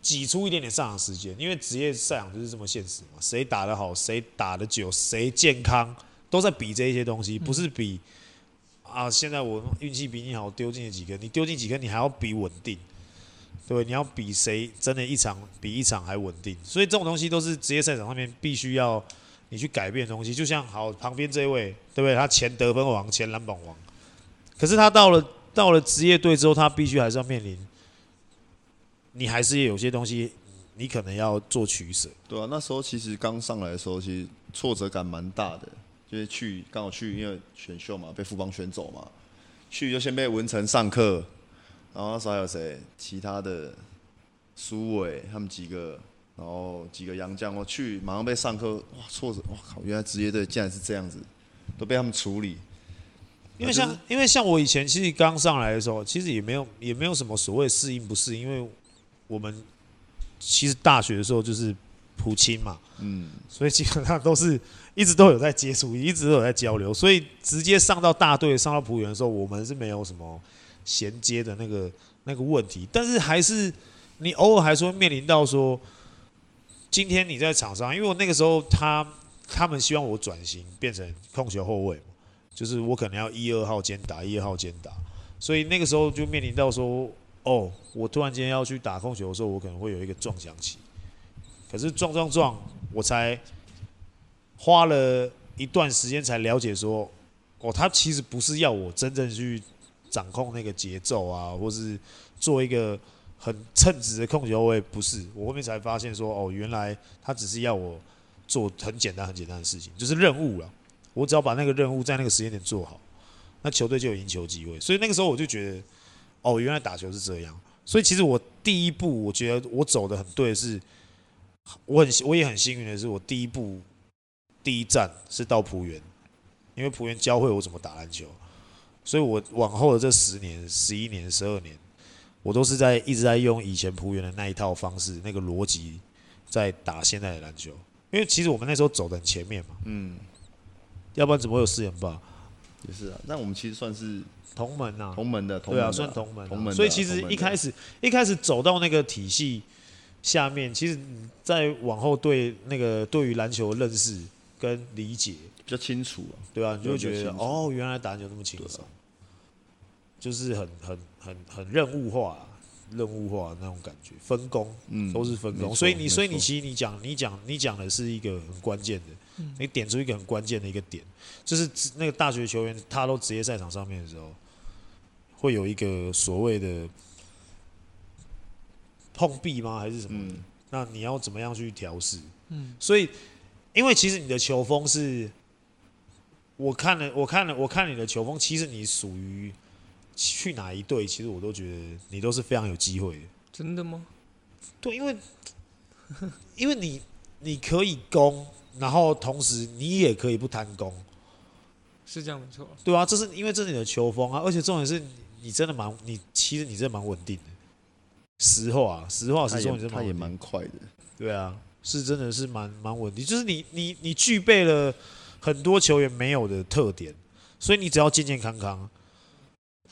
Speaker 2: 挤出一点点上场时间。因为职业赛场就是这么现实嘛，谁打得好，谁打得久，谁健康，都在比这一些东西，不是比啊，现在我运气比你好，丢进了几个，你丢进几个，你还要比稳定。对，你要比谁真的一场比一场还稳定，所以这种东西都是职业赛场上面必须要你去改变的东西。就像好旁边这位，对不对？他前得分王、前篮板王，可是他到了到了职业队之后，他必须还是要面临，你还是有些东西你可能要做取舍。
Speaker 4: 对啊，那时候其实刚上来的时候，其实挫折感蛮大的，就是去刚好去，因为选秀嘛，被富邦选走嘛，去就先被文成上课，然后那时候还有谁？其他的苏伟他们几个，然后几个洋将，我去马上被上课，哇，挫折，哇靠！原来职业队竟然是这样子，都被他们处理。
Speaker 2: 因为像因为像我以前其实刚上来的时候，其实也没有也没有什么所谓适应不适应，因为我们其实大学的时候就是普青嘛，
Speaker 4: 嗯，
Speaker 2: 所以基本上都是一直都有在接触，一直都有在交流，所以直接上到大队上到浦园的时候，我们是没有什么衔接的那个那个问题，但是还是你偶尔还是会面临到说，今天你在场上，因为我那个时候他他们希望我转型变成控球后卫嘛，就是我可能要一二号兼打，一二号兼打，所以那个时候就面临到说，哦，我突然间要去打控球的时候，我可能会有一个撞墙期，可是撞撞撞，我才花了一段时间才了解说，哦，他其实不是要我真正去。掌控那个节奏啊，或是做一个很称职的控球后卫，不是。我后面才发现说，哦，原来他只是要我做很简单、很简单的事情，就是任务了。我只要把那个任务在那个时间点做好，那球队就有赢球机会。所以那个时候我就觉得，哦，原来打球是这样。所以其实我第一步，我觉得我走的很对的是，我很我也很幸运的是，我第一步第一站是到浦园，因为浦园教会我怎么打篮球。所以，我往后的这十年、十一年、十二年，我都是在一直在用以前浦园的那一套方式、那个逻辑，在打现在的篮球。因为其实我们那时候走的很前面嘛，
Speaker 4: 嗯，
Speaker 2: 要不然怎么会有四连霸？
Speaker 4: 也是啊。那我们其实算是
Speaker 2: 同门呐，
Speaker 4: 同门的，同门的
Speaker 2: 对啊，算同门啊。
Speaker 4: 同门。
Speaker 2: 所以其
Speaker 4: 实
Speaker 2: 一开始一开始走到那个体系下面，其实在往后对那个对于篮球的认识跟理解
Speaker 4: 比较清楚啊。
Speaker 2: 对啊，你就会觉得哦，原来打篮球那么轻
Speaker 4: 松啊，
Speaker 2: 就是很很很很任务化啊，任务化那种感觉，分工，
Speaker 4: 嗯
Speaker 2: 都是分工。所以你，所以你其实你讲你讲你讲的是一个很关键的，
Speaker 5: 嗯
Speaker 2: 你点出一个很关键的一个点，就是那个大学球员他都职业赛场上面的时候，会有一个所谓的碰壁吗？还是什
Speaker 4: 么
Speaker 2: 那你要怎么样去调试？
Speaker 5: 嗯，
Speaker 2: 所以，因为其实你的球风是，我看了，我看了，我看你的球风，其实你属于去哪一队，其实我都觉得你都是非常有机会的。
Speaker 5: 真的吗？
Speaker 2: 对，因为 [LAUGHS] 因为你你可以攻，然后同时你也可以不贪攻，
Speaker 5: 是这样没错。
Speaker 2: 对啊，这是因为这是你的球风啊，而且重点是你真的蛮，你其实你真的蛮稳定的。实话，实
Speaker 4: 话
Speaker 2: 实说，你真的
Speaker 4: 也他也蛮快的。
Speaker 2: 对啊，是真的是蛮蛮稳定，就是你你你具备了很多球员没有的特点，所以你只要健健康康，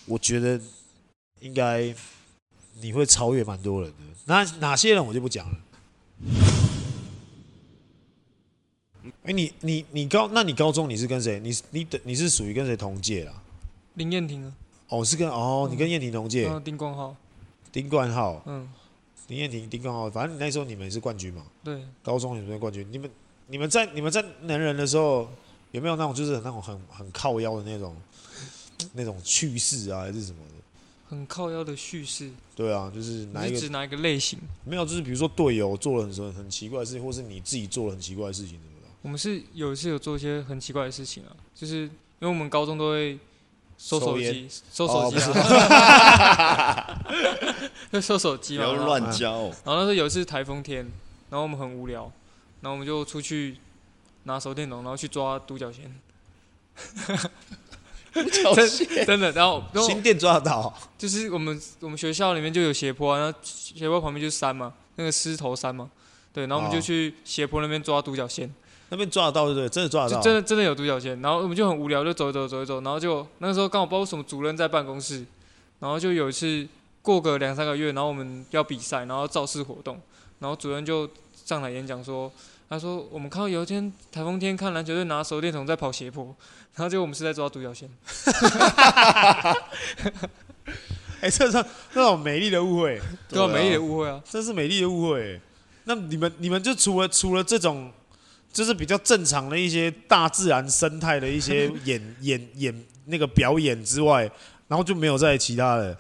Speaker 2: 我觉得应该你会超越蛮多人的。那哪些人我就不讲了。哎、你你你高，那你高中你是跟谁？你你等你是属于跟谁同届啦？
Speaker 5: 林燕婷啊，
Speaker 2: 哦，是跟哦，你跟燕婷同届。
Speaker 5: 然，后丁冠浩，
Speaker 2: 丁冠浩、
Speaker 5: 嗯，
Speaker 2: 林燕婷、丁冠浩，反正你那时候你们也是冠军嘛。
Speaker 5: 对，
Speaker 2: 高中也是冠军，你们你们在你们在能人的时候，有没有那种就是那种很很靠腰的那种那种趣事啊，还是什么的？
Speaker 5: 很靠腰的叙事，
Speaker 2: 对啊，就是哪一个
Speaker 5: 你是指哪一个类型？
Speaker 2: 没有，就是比如说队友做了很很很奇怪的事情，或是你自己做了很奇怪的事情，怎么的？
Speaker 5: 我们是有一次有做一些很奇怪的事情啊，就是因为我们高中都会收手机，收手机啊，就 [LAUGHS] 收手机嘛，
Speaker 4: 不要乱交。
Speaker 5: 然后那时候有一次台风天，然后我们很无聊，然后我们就出去拿手电筒，然后去抓独角仙。[LAUGHS] 真真的，然后
Speaker 2: 新店抓得到，
Speaker 5: 就是我们我们学校里面就有斜坡啊，然后斜坡旁边就是山嘛，那个狮头山嘛，对，然后我们就去斜坡那边抓独角仙，
Speaker 2: 那边抓得到对不对？真的抓得到，
Speaker 5: 真的真的有独角仙，然后我们就很无聊，就走一走走一走，然后就那个时候刚好不知道为什么主任在办公室，然后就有一次过个两三个月，然后我们要比赛，然后造势活动，然后主任就上台演讲说。他说：“我们看到有一天台风天，看篮球队拿手电筒在跑斜坡，然后结果我们是在抓独角仙。
Speaker 2: 哎，这是那种美丽的误会，[LAUGHS]
Speaker 5: 对啊，美丽的误会啊，
Speaker 2: 这是美丽的误会。那你们你们就除了除了这种，就是比较正常的一些大自然生态的一些 [LAUGHS] 演演演那个表演之外，然后就没有再其他的。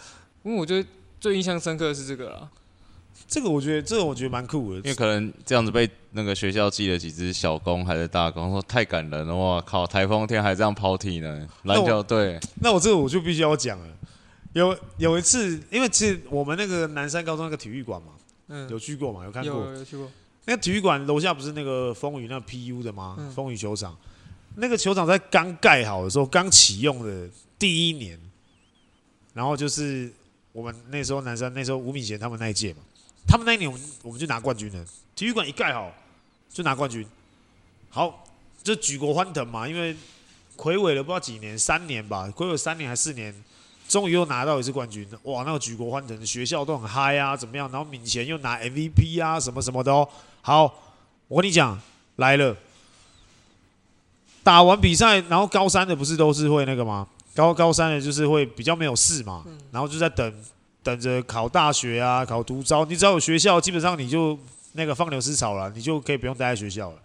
Speaker 5: 因为我觉得最印象深刻的是这个啦。”
Speaker 2: 这个我觉得，这个我觉得蛮酷的，
Speaker 3: 因为可能这样子被那个学校记了几只小公还是大公，说太感人了，哇靠！台风天还这样抛体呢，篮球队。
Speaker 2: 那我这个我就必须要讲了，有有一次，因为其实我们那个南山高中那个体育馆嘛，嗯，有去过嘛，有看过，
Speaker 5: 有有去过。
Speaker 2: 那体育馆楼下不是那个风雨那个 PU 的吗？
Speaker 5: 嗯、
Speaker 2: 风雨球场，那个球场在刚盖好的时候，刚启用的第一年，然后就是我们那时候南山那时候吴敏贤他们那一届嘛。他们那一年，我们我们就拿冠军了。体育馆一盖好，就拿冠军。好，就举国欢腾嘛，因为魁伟了不知道几年，三年吧，魁伟三年还是四年，终于又拿到一次冠军。哇，那个举国欢腾，学校都很嗨啊，怎么样？然后敏贤又拿 MVP 啊，什么什么的哦。好，我跟你讲，来了，打完比赛，然后高三的不是都是会那个吗？高高三的就是会比较没有事嘛，然后就在等。等着考大学啊，考独招，你只要有学校，基本上你就那个放牛吃草了，你就可以不用待在学校了。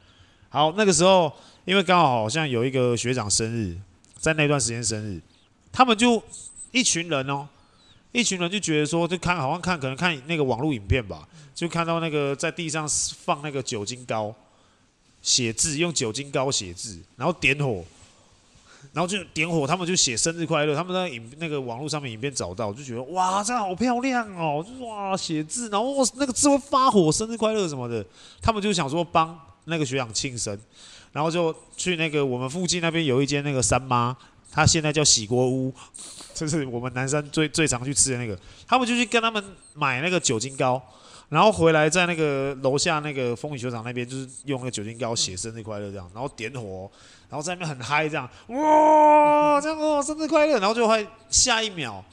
Speaker 2: 好，那个时候因为刚好好像有一个学长生日，在那段时间生日，他们就一群人哦，一群人就觉得说，就看好像看可能看那个网络影片吧，就看到那个在地上放那个酒精膏，写字用酒精膏写字，然后点火。然后就点火，他们就写生日快乐。他们在影那个网络上面影片找到，就觉得哇，这样好漂亮哦！哇，写字，然后那个字会发火，生日快乐什么的。他们就想说帮那个学长庆生，然后就去那个我们附近那边有一间那个三妈，他现在叫洗锅屋，[LAUGHS] 就是我们南山最最常去吃的那个。他们就去跟他们买那个酒精膏，然后回来在那个楼下那个风雨球场那边，就是用那个酒精膏写生日快乐这样，然后点火。然后在那边很嗨，这样哇，这样哦，生日快乐！然后就会下一秒，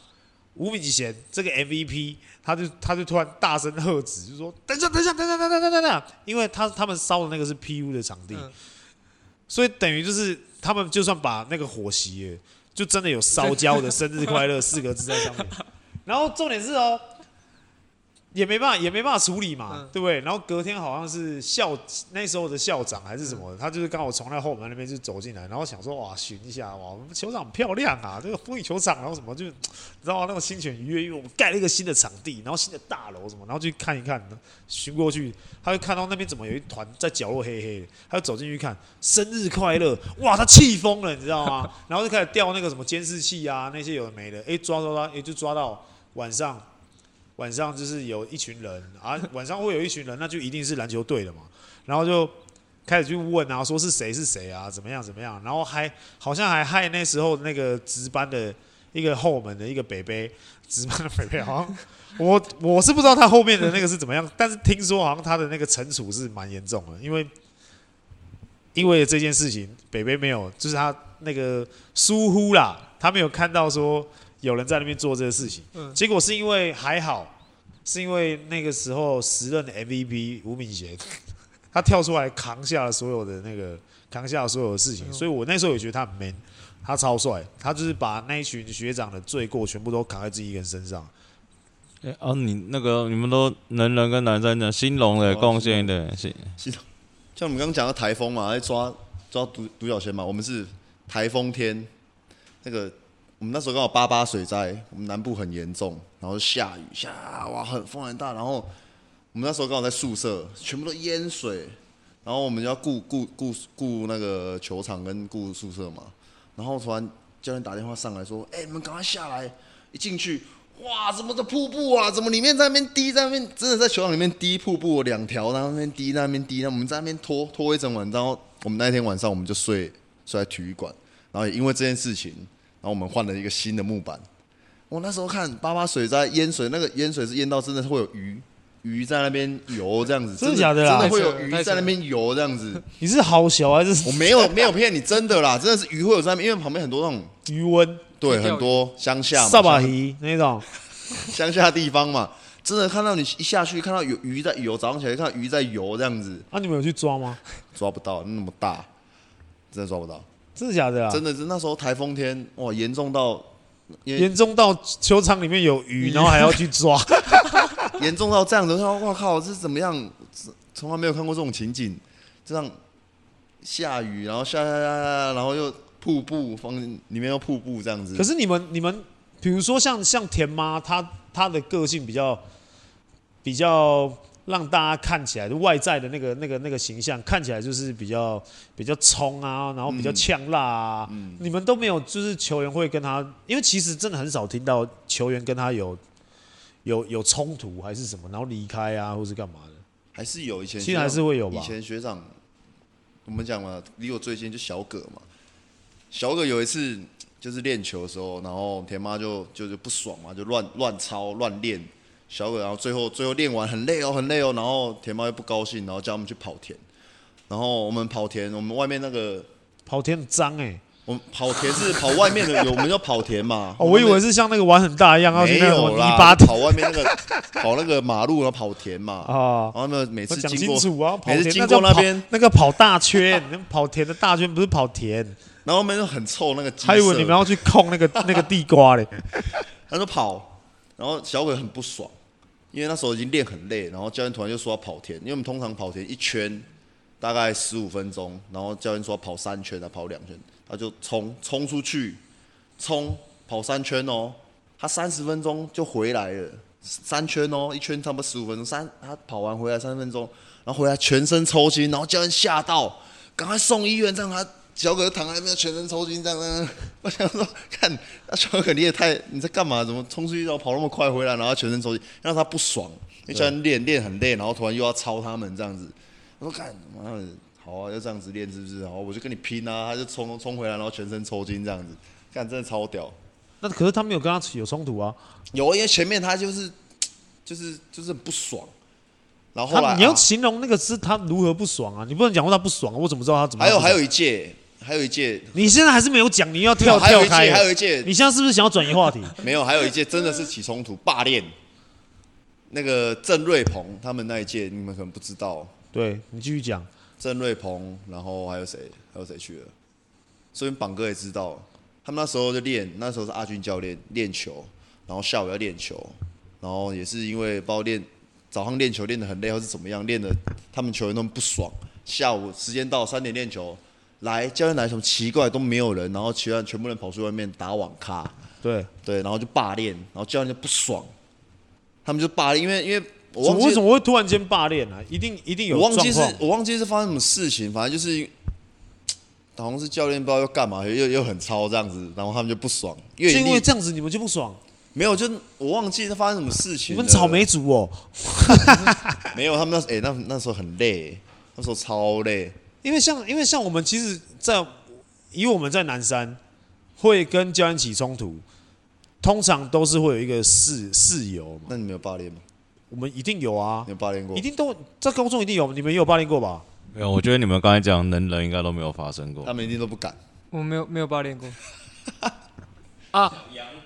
Speaker 2: 吴敏贤这个 MVP，他就他就突然大声喝止，就说：“等一下，等一下，等一下，等等等等等，因为他他们烧的那个是 PU 的场地，所以等于就是他们就算把那个火熄了，就真的有烧焦的生日快乐四个字在上面。[LAUGHS] 然后重点是哦。也没办法，也没办法处理嘛，嗯、对不对？然后隔天好像是校那时候的校长还是什么的，他就是刚好从那后门那边就走进来，然后想说哇，寻一下哇，我们球场很漂亮啊，这个风雨球场，然后什么就你知道吗？那种心情愉悦，因为我们盖了一个新的场地，然后新的大楼什么，然后去看一看，寻过去，他就看到那边怎么有一团在角落黑黑的，他就走进去看，生日快乐，哇，他气疯了，你知道吗？[LAUGHS] 然后就开始调那个什么监视器啊，那些有的没的，哎，抓抓抓，也就抓到晚上。晚上就是有一群人啊，[LAUGHS] 晚上会有一群人，那就一定是篮球队的嘛。然后就开始去问啊，说是谁是谁啊，怎么样怎么样。然后还好像还害那时候那个值班的一个后门的一个北北，值班的北北好像 [LAUGHS] 我我是不知道他后面的那个是怎么样，但是听说好像他的那个惩处是蛮严重的，因为因为这件事情北北没有，就是他那个疏忽啦，他没有看到说。有人在那边做这个事情，嗯、结果是因为还好，是因为那个时候时任的 MVP 吴敏贤，[LAUGHS] 他跳出来扛下了所有的那个扛下了所有的事情，嗯、所以我那时候也觉得他很 man，他超帅，他就是把那一群学长的罪过全部都扛在自己一个人身上。
Speaker 3: 哎、欸，哦、啊，你那个你们都能人跟男生的兴隆的贡献的，是兴隆
Speaker 4: 像我们刚刚讲到台风嘛，在抓抓独独角仙嘛，我们是台风天，那个我们那时候刚好八八水灾，我们南部很严重，然后下雨下哇很风很大，然后我们那时候刚好在宿舍，全部都淹水，然后我们就要顾顾顾顾那个球场跟顾宿舍嘛，然后突然教练打电话上来说，哎、你们赶快下来，一进去。哇，怎么的瀑布啊？怎么里面在那边滴，在那边真的在球场里面滴瀑布，两条然后那边滴，那边滴。那我们在那边拖拖一整晚，然后我们那天晚上我们就睡睡在体育馆。然后也因为这件事情，后我们换了一个新的木板。我那时候看八八水灾淹水，那个淹水是淹到真的是会有鱼鱼在那边游这样子，
Speaker 2: 真的假的啦？
Speaker 4: 真的会有鱼在那边游这样子。
Speaker 2: 你是好小还是？
Speaker 4: 我没有没有骗你，真的啦，真的是鱼会有在那边，因为旁边很多那种
Speaker 2: 鱼温。
Speaker 4: 对，很多乡下
Speaker 2: 扫把鱼那种
Speaker 4: 乡下地方嘛，真的看到你一下去看到有鱼在游，早上起来看到鱼在游这样子。
Speaker 2: 啊，你们有去抓吗？[LAUGHS]
Speaker 4: 抓不到，那么大，真的抓不到。
Speaker 2: 真的假的啊？
Speaker 4: 真的是那时候台风天，哇，严重到
Speaker 2: 严重到球场里面有鱼，然后还要去抓，[LAUGHS]
Speaker 4: 严重到这样子。我哇靠，这是怎么样？从来没有看过这种情景，这样下雨，然后下下下下，然后又。瀑布，房里面又瀑布这样子。
Speaker 2: 可是你们，你们，比如说像像田妈，她她的个性比较比较让大家看起来，就外在的那个那个那个形象看起来就是比较比较冲啊，然后比较呛辣啊。嗯。你们都没有，就是球员会跟他，因为其实真的很少听到球员跟他有有有冲突还是什么，然后离开啊，或是干嘛的。
Speaker 4: 还是有以前，
Speaker 2: 其实还是会有吧。
Speaker 4: 以前学长，我们讲嘛，离我最近就小葛嘛。小葛有一次就是练球的时候，然后田妈就就是不爽嘛，就乱乱操乱练。小鬼然后最后最后练完很累哦很累哦，然后田猫又不高兴，然后叫他们去跑田。然后我们跑田，我们外面那个
Speaker 2: 跑田很脏哎。
Speaker 4: 我们跑田是跑外面的，有我们叫跑田嘛。
Speaker 2: 哦，我以为是像那个碗很大一样，
Speaker 4: 没有啦，泥巴跑外面那个 [LAUGHS] 跑那个马路然后跑田嘛。啊。然后呢，每次经过，
Speaker 2: 啊、
Speaker 4: 每次经过那边
Speaker 2: 那个跑大圈，[LAUGHS] 跑田的大圈不是跑田。
Speaker 4: 然后后面就很臭那个，
Speaker 2: 还以为你们要去控那个那个地瓜嘞。[LAUGHS]
Speaker 4: 他说跑，然后小鬼很不爽，因为那时候已经练很累，然后教练突然就说要跑田，因为我们通常跑田一圈大概十五分钟，然后教练说跑三圈啊，跑两圈，他就冲冲出去，冲跑三圈哦，他三十分钟就回来了，三圈哦，一圈差不多十五分钟，三他跑完回来三分钟，然后回来全身抽筋，然后教练吓到，赶快送医院，让他。小葛躺在那边，全身抽筋这样。[LAUGHS] 我想说，看，那小可你也太，你在干嘛？怎么冲出去然后跑那么快回来，然后全身抽筋，让他不爽。你教练练练很累，然后突然又要操他们这样子。我说看，妈的，好啊，要这样子练是不是？好，我就跟你拼啊！他就冲冲回来，然后全身抽筋这样子，看真的超屌。
Speaker 2: 那可是他没有跟他有冲突啊？
Speaker 4: 有，因为前面他就是就是就是不爽。然后
Speaker 2: 你要形容那个是他如何不爽啊？你不能讲过他不爽，啊我怎么知道他怎么？
Speaker 4: 还有还有一届。还有一届，
Speaker 2: 你现在还是没有讲，你要跳跳开。
Speaker 4: 还有一届，
Speaker 2: 你现在是不是想要转移话题？[LAUGHS]
Speaker 4: 没有，还有一届真的是起冲突、霸练。那个郑瑞鹏他们那一届，你们可能不知道。
Speaker 2: 对，你继续讲。
Speaker 4: 郑瑞鹏，然后还有谁？还有谁去了？所以榜哥也知道，他们那时候就练，那时候是阿军教练练球，然后下午要练球，然后也是因为包括练早上练球练得很累，或是怎么样练的，他们球员都不爽。下午时间到三点练球。来教练来什么奇怪都没有人，然后其他全部人跑出外面打网咖，
Speaker 2: 对。
Speaker 4: 对，然后就罢练，然后教练就不爽，他们就罢练，因为因为我忘记
Speaker 2: 为什么会突然间罢练呢？一定一定有，
Speaker 4: 我忘记是我忘记是发生什么事情，反正就是好像是教练不知道要干嘛，又又很超这样子，然后他们就不爽，
Speaker 2: 因为因为这样子你们就不爽，
Speaker 4: 没有就我忘记是发生什么事情，
Speaker 2: 你们草莓族哦，[LAUGHS]
Speaker 4: 没有他们那哎、欸、那那时候很累，那时候超累。
Speaker 2: 因为像因为像我们其实，在以我们在南山会跟教练起冲突，通常都是会有一个室室友嘛。
Speaker 4: 那你们有霸凌吗？
Speaker 2: 我们一定有啊。
Speaker 4: 有霸凌过？
Speaker 2: 一定都在高中一定有，你们也有霸凌过吧？
Speaker 3: 没有，我觉得你们刚才讲能人应该都没有发生过。
Speaker 4: 他们一定都不敢。
Speaker 5: 我没有没有霸凌过。啊，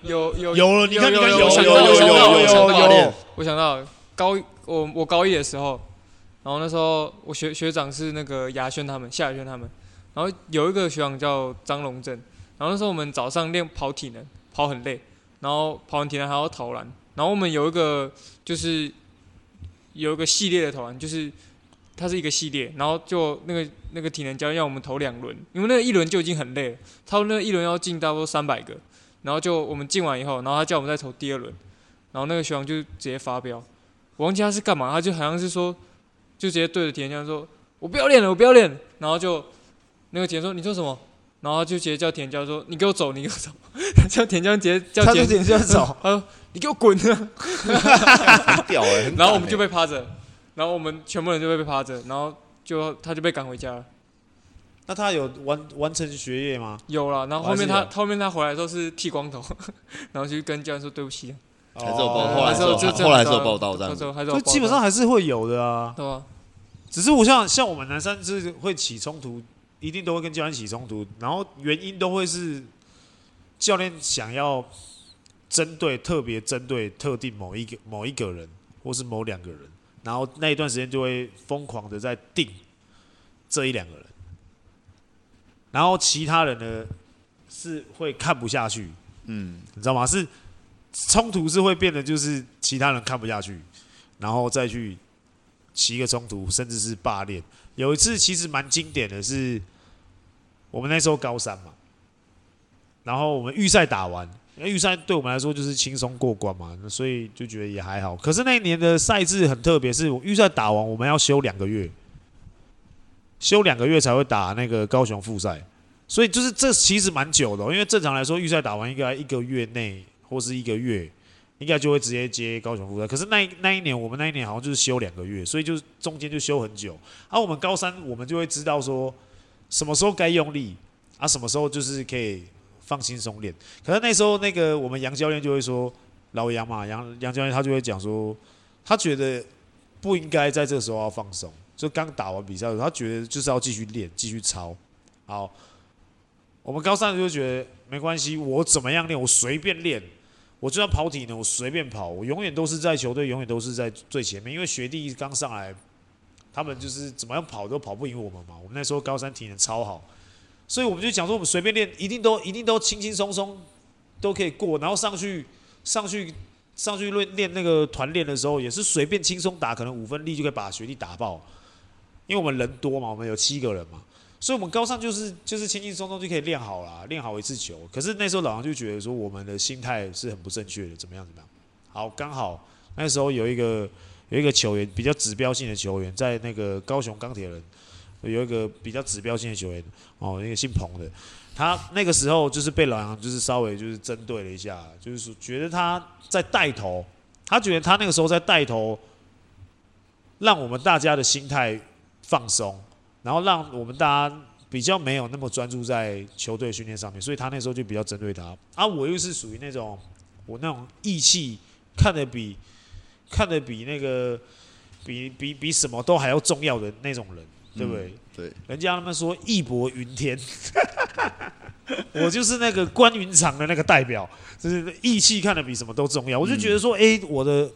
Speaker 5: 有有
Speaker 2: 有了，你看你看有
Speaker 5: 有
Speaker 2: 有有有有有，
Speaker 5: 我想到高我我高一的时候。然后那时候我学学长是那个亚轩他们夏亚轩他们，然后有一个学长叫张龙正，然后那时候我们早上练跑体能，跑很累，然后跑完体能还要投篮，然后我们有一个就是有一个系列的投篮，就是它是一个系列，然后就那个那个体能教练要我们投两轮，因为那一轮就已经很累了，他说那一轮要进差不多三百个，然后就我们进完以后，然后他叫我们再投第二轮，然后那个学长就直接发飙，我忘记他是干嘛，他就好像是说，就直接对着田江说，我不要练了，我不要练，然后就那个体能说你说什么？然后就直接叫田江说：“你给我走，你给我走。[LAUGHS] ”叫田江直接叫田教走。他说：“你给我滚！”
Speaker 4: 很屌哎！[LAUGHS]
Speaker 5: 然后我们就被趴着，然后我们全部人就被被趴着，然后就他就被赶回家了。
Speaker 2: 那他有完完成学业吗？
Speaker 5: 有了。然后后面他后面他回来的时候是剃光头，[LAUGHS] 然后就跟教练说对不起。
Speaker 4: 还是有报，后来是有后来是有报道这样。
Speaker 2: 就基本上还是会有的啊。
Speaker 5: 对啊。
Speaker 2: 只是我像像我们男生是会起冲突。一定都会跟教练起冲突，然后原因都会是教练想要针对特别针对特定某一个某一个人，或是某两个人，然后那一段时间就会疯狂的在定这一两个人，然后其他人呢是会看不下去，嗯，你知道吗？是冲突是会变得就是其他人看不下去，然后再去起一个冲突，甚至是霸练。有一次其实蛮经典的是。我们那时候高三嘛，然后我们预赛打完，那预赛对我们来说就是轻松过关嘛，所以就觉得也还好。可是那一年的赛制很特别，是预赛打完我们要休两个月，休两个月才会打那个高雄复赛，所以就是这其实蛮久的，因为正常来说预赛打完应该一个月内或是一个月，应该就会直接接高雄复赛。可是那那一年我们那一年好像就是休两个月，所以就是中间就休很久。啊、我们高三我们就会知道说。什么时候该用力啊？什么时候就是可以放轻松练？可是那时候那个我们杨教练就会说，老杨嘛，杨杨教练他就会讲说，他觉得不应该在这时候要放松，就刚打完比赛的时候，他觉得就是要继续练，继续操。好，我们高三就觉得没关系，我怎么样练，我随便练，我就算跑体能，我随便跑，我永远都是在球队，永远都是在最前面，因为学弟刚上来。他们就是怎么样跑都跑不赢我们嘛。我们那时候高三体能超好，所以我们就讲说，我们随便练，一定都一定都轻轻松松都可以过。然后上去上去上去练练那个团练的时候，也是随便轻松打，可能五分力就可以把学弟打爆。因为我们人多嘛，我们有七个人嘛，所以我们高三就是就是轻轻松松就可以练好了，练好一次球。可是那时候老杨就觉得说，我们的心态是很不正确的，怎么样怎么样？好，刚好那时候有一个。有一个球员比较指标性的球员，在那个高雄钢铁人有一个比较指标性的球员哦，那个姓彭的，他那个时候就是被老杨就是稍微就是针对了一下，就是说觉得他在带头，他觉得他那个时候在带头，让我们大家的心态放松，然后让我们大家比较没有那么专注在球队训练上面，所以他那时候就比较针对他。啊，我又是属于那种我那种义气看得比。看得比那个比比比什么都还要重要的那种人，对不对？
Speaker 4: 嗯、对，
Speaker 2: 人家他们说义薄云天，[LAUGHS] 我就是那个关云长的那个代表，就是义气看得比什么都重要。我就觉得说，哎、欸，我的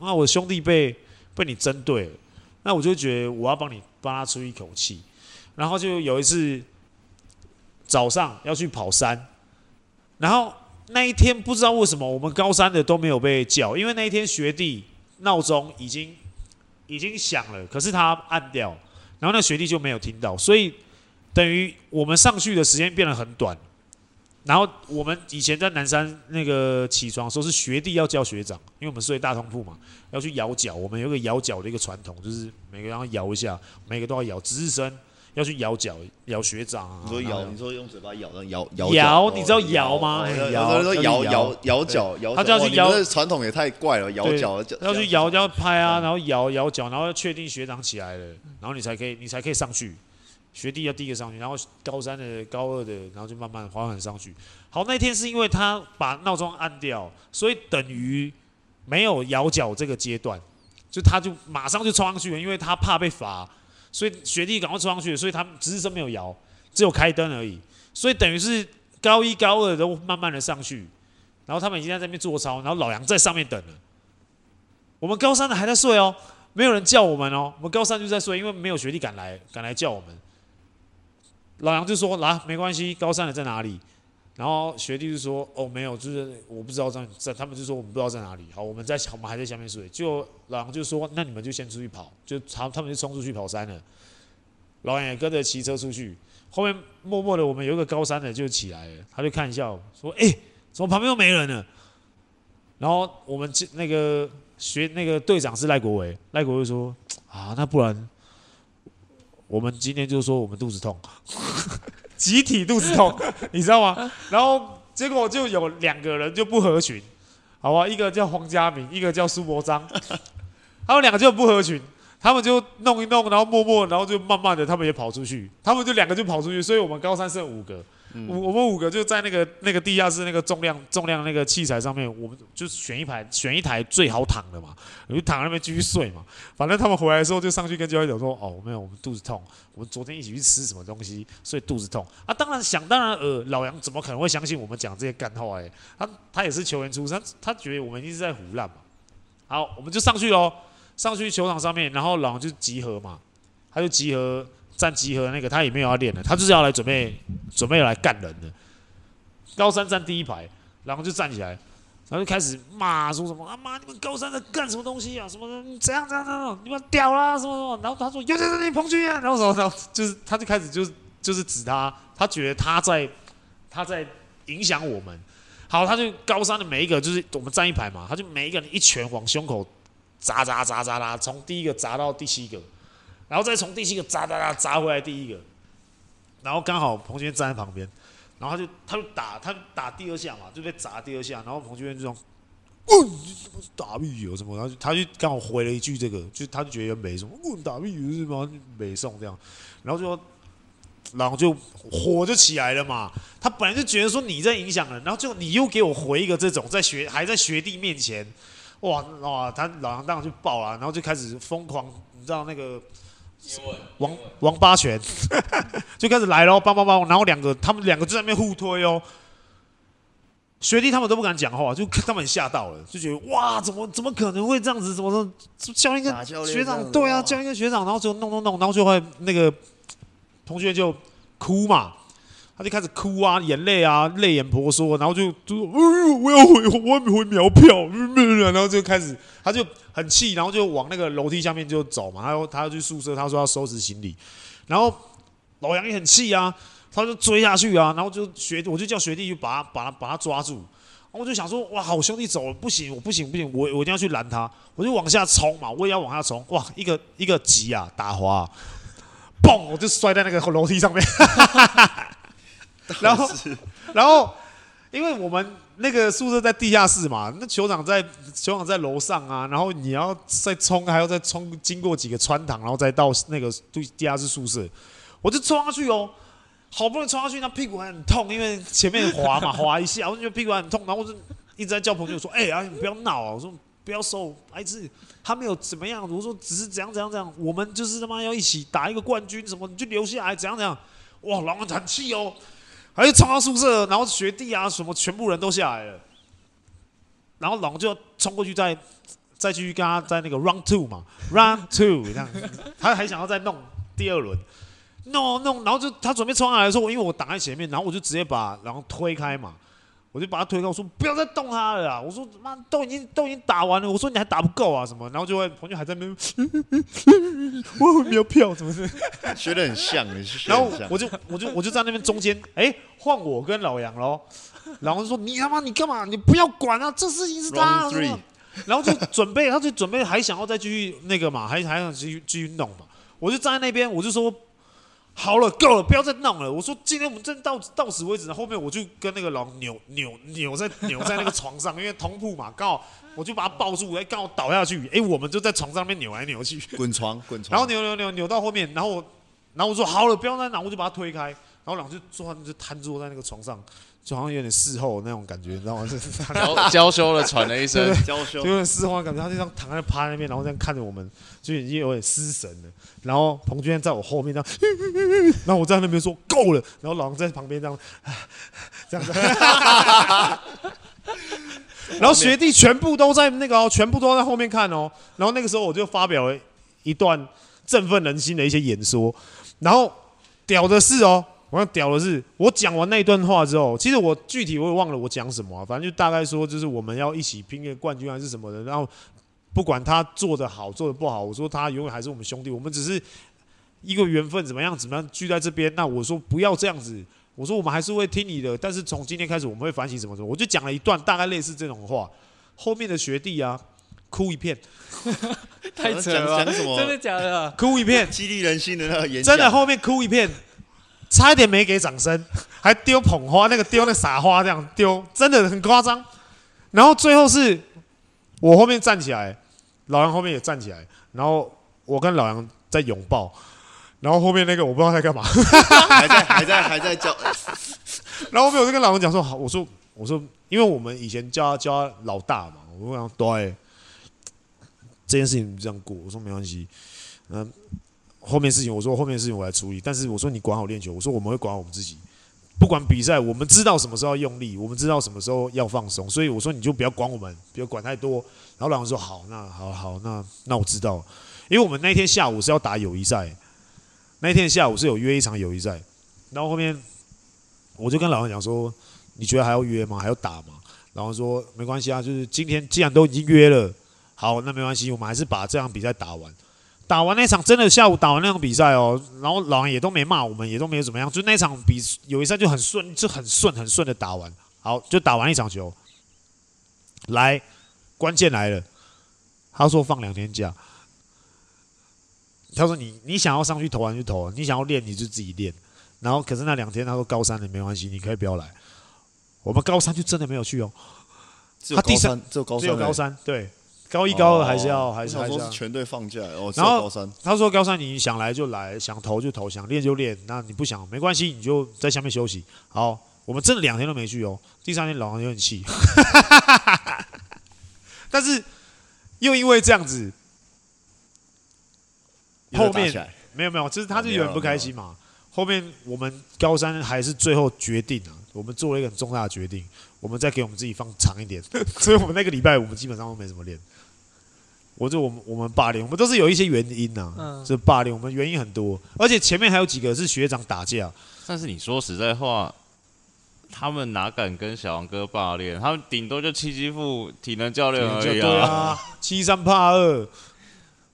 Speaker 2: 啊我的兄弟被被你针对了，那我就觉得我要帮你帮他出一口气。然后就有一次早上要去跑山，然后那一天不知道为什么我们高三的都没有被叫，因为那一天学弟。闹钟已经已经响了，可是他按掉，然后那学弟就没有听到，所以等于我们上去的时间变得很短。然后我们以前在南山那个起床说是学弟要叫学长，因为我们睡大通铺嘛，要去摇脚，我们有个摇脚的一个传统，就是每个人要摇一下，每个都要摇，值日生。要去摇脚，摇学长啊！
Speaker 4: 你说摇，你说用嘴巴咬，摇摇
Speaker 2: 摇，你知道摇吗？
Speaker 4: 摇，说摇摇摇脚，摇
Speaker 2: 他就要去摇。
Speaker 4: 传统也太怪了，摇脚
Speaker 2: 要去摇，要拍啊，然后摇摇脚，然后要确定学长起来了，然后你才可以，你才可以上去。学弟要第一个上去，然后高三的、高二的，然后就慢慢缓缓上去。好，那天是因为他把闹钟按掉，所以等于没有摇脚这个阶段，就他就马上就冲上去了，因为他怕被罚。所以学弟赶快冲上去，所以他们值日生没有摇，只有开灯而已。所以等于是高一高二都慢慢的上去，然后他们已经在这边做操，然后老杨在上面等了。我们高三的还在睡哦，没有人叫我们哦，我们高三就在睡，因为没有学弟赶来赶来叫我们。老杨就说：来，没关系，高三的在哪里？然后学弟就说：“哦，没有，就是我不知道在在，他们就说我们不知道在哪里。好，我们在我们还在下面睡。就老杨就说：那你们就先出去跑，就他他们就冲出去跑山了。老杨也跟着骑车出去。后面默默的，我们有一个高三的就起来了，他就看一下说：哎，怎么旁边又没人了？然后我们这那个学那个队长是赖国维，赖国维说：啊，那不然我们今天就说我们肚子痛。[LAUGHS] ”集体肚子痛，[LAUGHS] 你知道吗？然后结果就有两个人就不合群，好吧？一个叫黄家明，一个叫苏伯章，[LAUGHS] 他们两个就不合群，他们就弄一弄，然后默默，然后就慢慢的，他们也跑出去，他们就两个就跑出去，所以我们高三剩五个。我我们五个就在那个那个地下室那个重量重量那个器材上面，我们就选一排选一台最好躺的嘛，我就躺在那边继续睡嘛。反正他们回来的时候就上去跟教练讲说：“哦，没有，我们肚子痛，我们昨天一起去吃什么东西，所以肚子痛。”啊，当然想当然呃，老杨怎么可能会相信我们讲这些干话？哎，他他也是球员出身，他觉得我们一直在胡乱嘛。好，我们就上去喽，上去球场上面，然后老杨就集合嘛，他就集合。站集合那个，他也没有要练的，他就是要来准备准备来干人的。高三站第一排，然后就站起来，然后就开始骂说什么啊妈，你们高三在干什么东西啊？什么的怎样怎样怎样？你们屌啦什么什么？然后他说有在这里彭俊彦，然后什么然后就是他就开始就就是指他，他觉得他在他在影响我们。好，他就高三的每一个就是我们站一排嘛，他就每一个人一拳往胸口砸砸砸砸啦，从第一个砸到第七个。然后再从第七个砸砸砸砸回来第一个，然后刚好彭军站在旁边，然后他就他就打他就打第二下嘛，就被砸第二下，然后彭军就说：“嗯，打屁有什么？”然后他就刚好回了一句这个，就他就觉得没什么，嗯，打屁是吗？没送这样，然后就然后就火就起来了嘛。他本来就觉得说你在影响人，然后就你又给我回一个这种，在学还在学弟面前，哇哇，他老杨当然就爆了，然后就开始疯狂，你知道那个。王王八拳 [LAUGHS] 就开始来喽，帮帮帮！然后两个他们两个就在那边互推哦，学弟他们都不敢讲话，就他们吓到了，就觉得哇，怎么怎么可能会这样子？怎么说教一个学长对啊，教一个学长，然后就弄弄弄，然后就会那个同学就哭嘛。他就开始哭啊，眼泪啊，泪眼婆娑，然后就就说：“哎呦，我要回，我要回苗票。”然后就开始，他就很气，然后就往那个楼梯下面就走嘛。他说他要去宿舍，他说要收拾行李。然后老杨也很气啊，他就追下去啊，然后就学，我就叫学弟去把他把他把他抓住。我就想说：“哇，好兄弟走了，不行，我不行不行，我我一定要去拦他。”我就往下冲嘛，我也要往下冲。哇，一个一个急啊，打滑，嘣，我就摔在那个楼梯上面。然后，然后，因为我们那个宿舍在地下室嘛，那球场在球场在楼上啊，然后你要再冲，还要再冲，经过几个穿堂，然后再到那个地地下室宿舍，我就冲上去哦，好不容易冲上去，那屁股还很痛，因为前面滑嘛，[LAUGHS] 滑一下，我就觉得屁股还很痛，然后我就一直在叫朋友说，哎呀，你不要闹啊，我说不要收，孩子，他没有怎么样，我说只是怎样怎样怎样，我们就是他妈要一起打一个冠军什么，你就留下来怎样怎样，哇，老王很气哦。还是冲到宿舍，然后学弟啊什么全部人都下来了，然后老王就冲过去再再继续跟他在那个 run two 嘛 run two 这样，他还想要再弄第二轮，弄弄，然后就他准备冲上来的时候，因为我挡在前面，然后我就直接把然后推开嘛。我就把他推开，我说不要再动他了啦！我说妈，都已经都已经打完了，我说你还打不够啊什么？然后就会朋友还在那边，我没有票，怎么是？
Speaker 4: 学得很像，
Speaker 2: 然后我就我就我就在那边中间，哎，换我跟老杨喽。然后就说你他妈你干嘛？你不要管啊，这事情是他。然后就准备，他就准备还想要再继续那个嘛，还还想继续继续弄嘛。我就站在那边，我就说。好了，够了，不要再弄了。我说今天我们真到到此为止。后面我就跟那个老扭扭扭在扭在那个床上，因为同铺嘛，刚好我就把他抱住，哎，刚好倒下去，哎，我们就在床上面扭来扭去，
Speaker 4: 滚床滚床。
Speaker 2: 然后扭扭扭扭到后面，然后我然后我说好了，不要再闹，我就把他推开，然后两个就坐就瘫坐在那个床上。就好像有点事后那种感觉，你知道吗？就是 [LAUGHS]
Speaker 3: 娇娇羞的喘了一声，
Speaker 2: 娇羞，就有点事后的感觉。他就这样躺在趴在那边，然后这样看着我们，就已经有点失神了。然后彭娟在我后面这样，然后我在那边说够了，然后老王在旁边这样，[LAUGHS] 这样子。然后学弟全部都在那个哦，全部都在后面看哦。然后那个时候我就发表了一段振奋人心的一些演说。然后屌的是哦。我要屌的是，我讲完那一段话之后，其实我具体我也忘了我讲什么、啊，反正就大概说就是我们要一起拼个冠军还是什么的。然后不管他做的好做的不好，我说他永远还是我们兄弟，我们只是一个缘分，怎么样怎么样聚在这边。那我说不要这样子，我说我们还是会听你的，但是从今天开始我们会反省什么什么。我就讲了一段大概类似这种话，后面的学弟啊哭一片，
Speaker 5: 太扯了，
Speaker 4: 讲什么
Speaker 5: 真的假的、啊？
Speaker 2: 哭一片，[LAUGHS]
Speaker 4: 激励人心的那个演讲，
Speaker 2: 真的后面哭一片。差一点没给掌声，还丢捧花，那个丢那撒花这样丢，真的很夸张。然后最后是我后面站起来，老杨后面也站起来，然后我跟老杨在拥抱，然后后面那个我不知道在干嘛，
Speaker 4: 还在还在还在叫。
Speaker 2: 然后后面我就跟老杨讲说好，我说我说，因为我们以前叫他叫他老大嘛，我讲对，这件事情这样过，我说没关系，嗯。后面事情我说后面事情我来处理，但是我说你管好练球，我说我们会管好我们自己，不管比赛，我们知道什么时候要用力，我们知道什么时候要放松，所以我说你就不要管我们，不要管太多。然后老杨说好，那好好，那那我知道，因为我们那天下午是要打友谊赛，那天下午是有约一场友谊赛，然后后面我就跟老杨讲说，你觉得还要约吗？还要打吗？然后说没关系啊，就是今天既然都已经约了，好，那没关系，我们还是把这场比赛打完。打完那场真的下午打完那场比赛哦，然后老王也都没骂我们，也都没有怎么样，就那场比友谊赛就很顺，就很顺很顺的打完，好就打完一场球。来，关键来了，他说放两天假，他说你你想要上去投完就投，你想要练你就自己练，然后可是那两天他说高三的没关系，你可以不要来，我们高三就真的没有去哦，他第三
Speaker 4: 只有高三，
Speaker 2: 只有高三对。高一高二还是要，还是还是要
Speaker 4: 全队放假。
Speaker 2: 然后他说高三你想来就来，想投就投，想练就练。那你不想没关系，你就在下面休息。好，我们真的两天都没去哦。第三天老王有点气，[LAUGHS] 但是又因为这样子，后面没有没有，就是他就有点不开心嘛。后面我们高三还是最后决定啊，我们做了一个很重大的决定，我们再给我们自己放长一点。[LAUGHS] 所以我们那个礼拜我们基本上都没怎么练。我就我们我们霸凌，我们都是有一些原因呐、啊，嗯，这霸凌我们原因很多，而且前面还有几个是学长打架。
Speaker 3: 但是你说实在话，他们哪敢跟小王哥霸凌？他们顶多就欺欺负体能教练而已啊，
Speaker 2: 欺三怕二，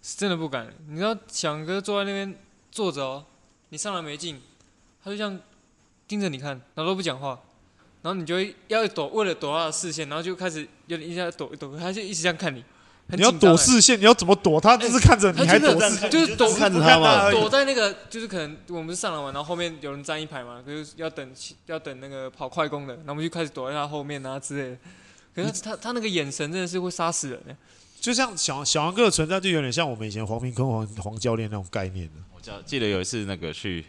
Speaker 5: 是真的不敢。你知道小王哥坐在那边坐着哦，你上来没劲，他就这样盯着你看，然后都不讲话，然后你就会要躲，为了躲他的视线，然后就开始有点一下躲一躲，他就一直这样看你。
Speaker 2: 你要躲视线，你要怎么躲？他就是看着你，还躲视线，
Speaker 5: 就是躲
Speaker 4: 看着他嘛。
Speaker 5: 躲在那个，就是可能我们是上来玩，然后后面有人站一排嘛，就是要等要等那个跑快攻的，然后我们就开始躲在他后面啊之类的。可是他他那个眼神真的是会杀死人，
Speaker 2: 就像小小王哥的存在，就有点像我们以前黄明坤黄黄教练那种概念。
Speaker 3: 我记记得有一次那个去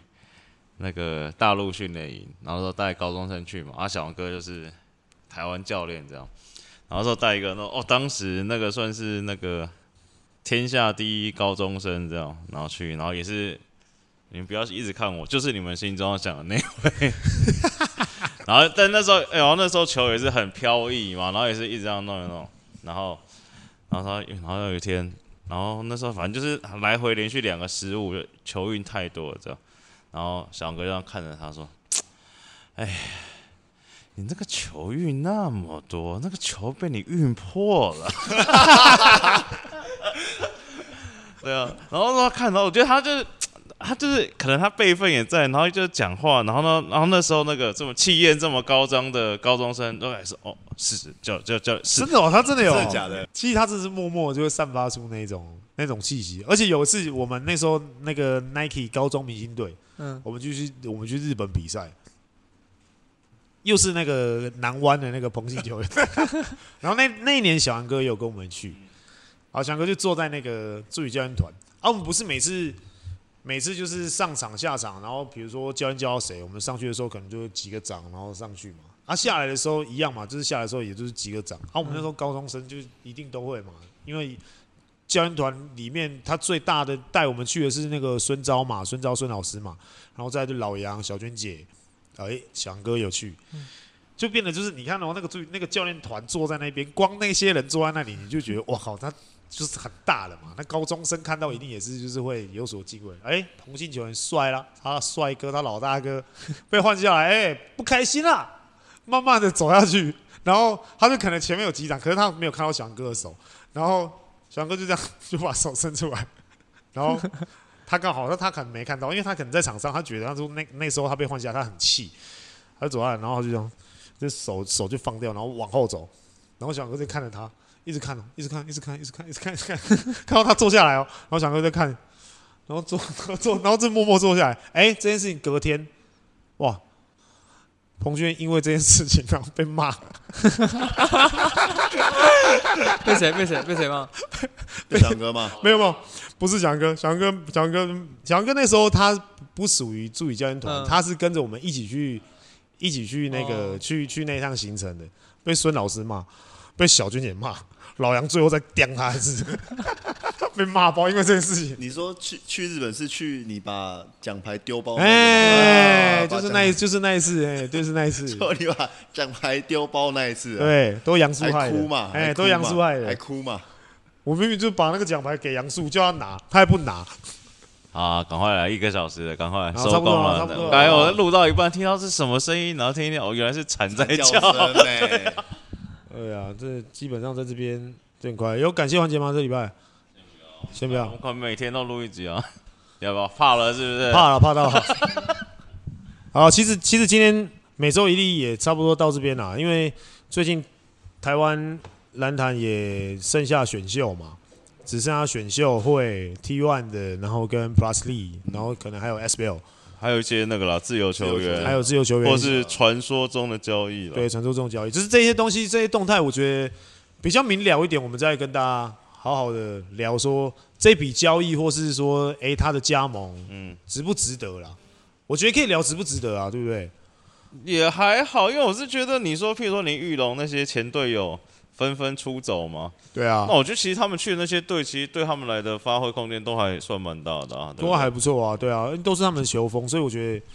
Speaker 3: 那个大陆训练营，然后说带高中生去嘛，啊小王哥就是台湾教练这样。然后说带一个，那哦，当时那个算是那个天下第一高中生这样，然后去，然后也是你们不要一直看我，就是你们心中想的那位。[LAUGHS] 然后但那时候，哎呦，那时候球也是很飘逸嘛，然后也是一直这样弄一弄，然后，然后他，然后有一天，然后那时候反正就是来回连续两个失误，球运太多了这样，然后小哥这样看着他说，哎。你那个球运那么多，那个球被你运破了。[LAUGHS] 对啊，然后他看到，我觉得他就是，他就是可能他辈分也在，然后就讲话，然后呢，然后那时候那个这么气焰这么高张的高中生都还是哦，是是，叫叫叫，真
Speaker 2: 的哦，他真的有，
Speaker 4: 真的假的？
Speaker 2: 其实他只是默默就会散发出那种那种气息，而且有一次我们那时候那个 Nike 高中明星队，嗯，我们就去我们去日本比赛。又是那个南湾的那个彭姓球员，[LAUGHS] 然后那那一年小杨哥也有跟我们去，好，小杨哥就坐在那个助理教练团，啊，我们不是每次每次就是上场下场，然后比如说教练教到谁，我们上去的时候可能就几个掌，然后上去嘛，啊，下来的时候一样嘛，就是下来的时候也就是几个掌，啊，我们那时候高中生就一定都会嘛，因为教练团里面他最大的带我们去的是那个孙昭嘛，孙昭孙老师嘛，然后再就老杨、小娟姐。哎，翔哥有去，就变得就是你看哦，那个助那个教练团坐在那边，光那些人坐在那里，你就觉得哇靠，他就是很大的嘛。那高中生看到一定也是就是会有所敬畏。哎、欸，同性球员帅啦，他帅哥，他老大哥 [LAUGHS] 被换下来，哎、欸，不开心啦，慢慢的走下去，然后他就可能前面有几掌，可是他没有看到翔哥的手，然后翔哥就这样就把手伸出来，然后他刚好，那他可能没看到，因为他可能在场上，他觉得他说那那时候他被换下，他很气，他走下来，然后就这样，这手手就放掉，然后往后走。然后小哥就看着他，一直看哦，一直看，一直看，一直看，一直看，一直看，[LAUGHS] 看到他坐下来哦。然后小哥在看，然后坐坐，然后就默默坐下来。哎，这件事情隔天，哇，彭俊因为这件事情然后被骂。[LAUGHS] [LAUGHS]
Speaker 5: 被谁？被谁？被谁骂？
Speaker 4: 被翔哥吗？[LAUGHS]
Speaker 2: 没有没有，不是翔哥，翔哥，翔哥，翔哥那时候他不属于助理教练团，他是跟着我们一起去，一起去那个去去那趟行程的，被孙老师骂。被小军姐骂，老杨最后再刁他一次，[LAUGHS] 被骂爆，因为这件事情。
Speaker 4: 你说去去日本是去你把奖牌丢包？
Speaker 2: 哎，就是那一，就是那一次，哎，[LAUGHS] 就是那一次。
Speaker 4: 就你把奖牌丢包那一次，
Speaker 2: 对，都杨树害
Speaker 4: 哭嘛？
Speaker 2: 哎，都杨树害的，
Speaker 4: 还哭嘛？
Speaker 2: 我明明就把那个奖牌给杨树，叫他拿，他还不拿。[LAUGHS]
Speaker 3: 啊，赶快来，一个小时了，赶快收工了。刚才我录到一半，听到是什么声音，然后听一听，哦，原来是蝉在叫。
Speaker 2: 对啊，这基本上在这边很快。有感谢环节吗？这礼拜先不要，
Speaker 3: 我们每天都录一集啊，[LAUGHS] 要不要？怕了是不是？
Speaker 2: 怕了，怕到。[LAUGHS] 好，其实其实今天每周一例也差不多到这边了，因为最近台湾篮坛也剩下选秀嘛，只剩下选秀会 T One 的，然后跟 Plus League，然后可能还有 SBL。
Speaker 3: 还有一些那个啦，自由球员，
Speaker 2: 还有自由球员，
Speaker 3: 或是传说中的交易了。
Speaker 2: 对，传说中的交易，就是这些东西，这些动态，我觉得比较明了一点。我们再跟大家好好的聊说这笔交易，或是说，哎，他的加盟，嗯，值不值得啦？我觉得可以聊值不值得啊，对不对？
Speaker 3: 也还好，因为我是觉得，你说，譬如说林玉龙那些前队友。纷纷出走嘛？
Speaker 2: 对啊，
Speaker 3: 那我觉得其实他们去的那些队，其实对他们来的发挥空间都还算蛮大的啊，都
Speaker 2: 还不错啊，对啊，都是他们的球风，所以我觉得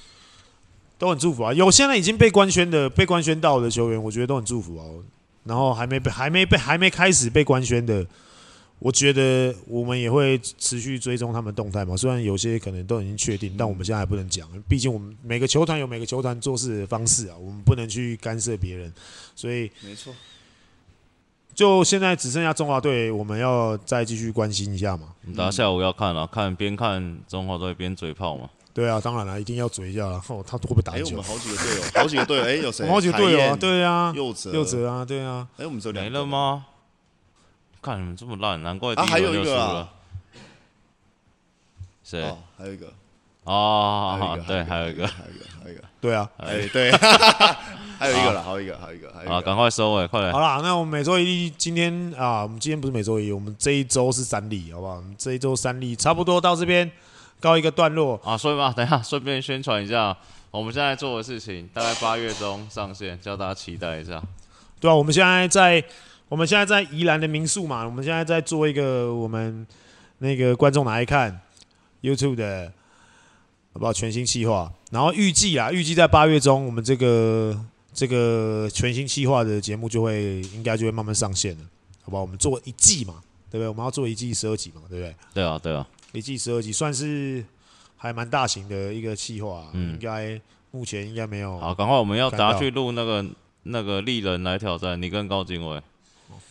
Speaker 2: 都很祝福啊。有现在已经被官宣的、被官宣到的球员，我觉得都很祝福啊。然后还没被、还没被、还没开始被官宣的，我觉得我们也会持续追踪他们动态嘛。虽然有些可能都已经确定，但我们现在还不能讲，毕竟我们每个球团有每个球团做事的方式啊，我们不能去干涉别人，所以
Speaker 4: 没错。
Speaker 2: 就现在只剩下中华队，我们要再继续关心一下嘛。
Speaker 3: 等下下午要看了，看边看中华队边嘴炮嘛。
Speaker 2: 对啊，当然了，一定要嘴一下了。哦，他会不会打球？
Speaker 4: 哎，我们好几个队友，好几个队友，哎，有谁？
Speaker 2: 好几个队友啊，对啊，
Speaker 4: 佑哲，
Speaker 2: 佑哲啊，对啊。
Speaker 4: 哎，我们这
Speaker 3: 没了吗？看你们这么烂，难怪
Speaker 4: 啊，还有一个啊。
Speaker 3: 谁？
Speaker 4: 还有一个。
Speaker 3: 哦，对，还有一个，
Speaker 4: 还有一个，还有一个。
Speaker 2: 对啊，
Speaker 4: 哎，对。还有一个了，还有一个，还有一个，还有一个。
Speaker 3: 啊，赶快收尾，快点。
Speaker 2: 好了，那我们每周一，今天啊，我们今天不是每周一，我们这一周是三例，好不好？我们这一周三例，差不多到这边告一个段落
Speaker 3: 啊。所以嘛，等一下顺便宣传一下，我们现在做的事情，大概八月中上线，叫大家期待一下。
Speaker 2: 对啊，我们现在在，我们现在在宜兰的民宿嘛，我们现在在做一个我们那个观众来看 YouTube 的，好不好？全新企划，然后预计啊，预计在八月中，我们这个。这个全新企划的节目就会应该就会慢慢上线了，好不好？我们做一季嘛，对不对？我们要做一季十二集嘛，对不对？
Speaker 3: 对啊，对啊，
Speaker 2: 一季十二集算是还蛮大型的一个企划，嗯，应该目前应该没有。
Speaker 3: 好，赶快我们要打去录那个那个丽人来挑战你跟高景伟。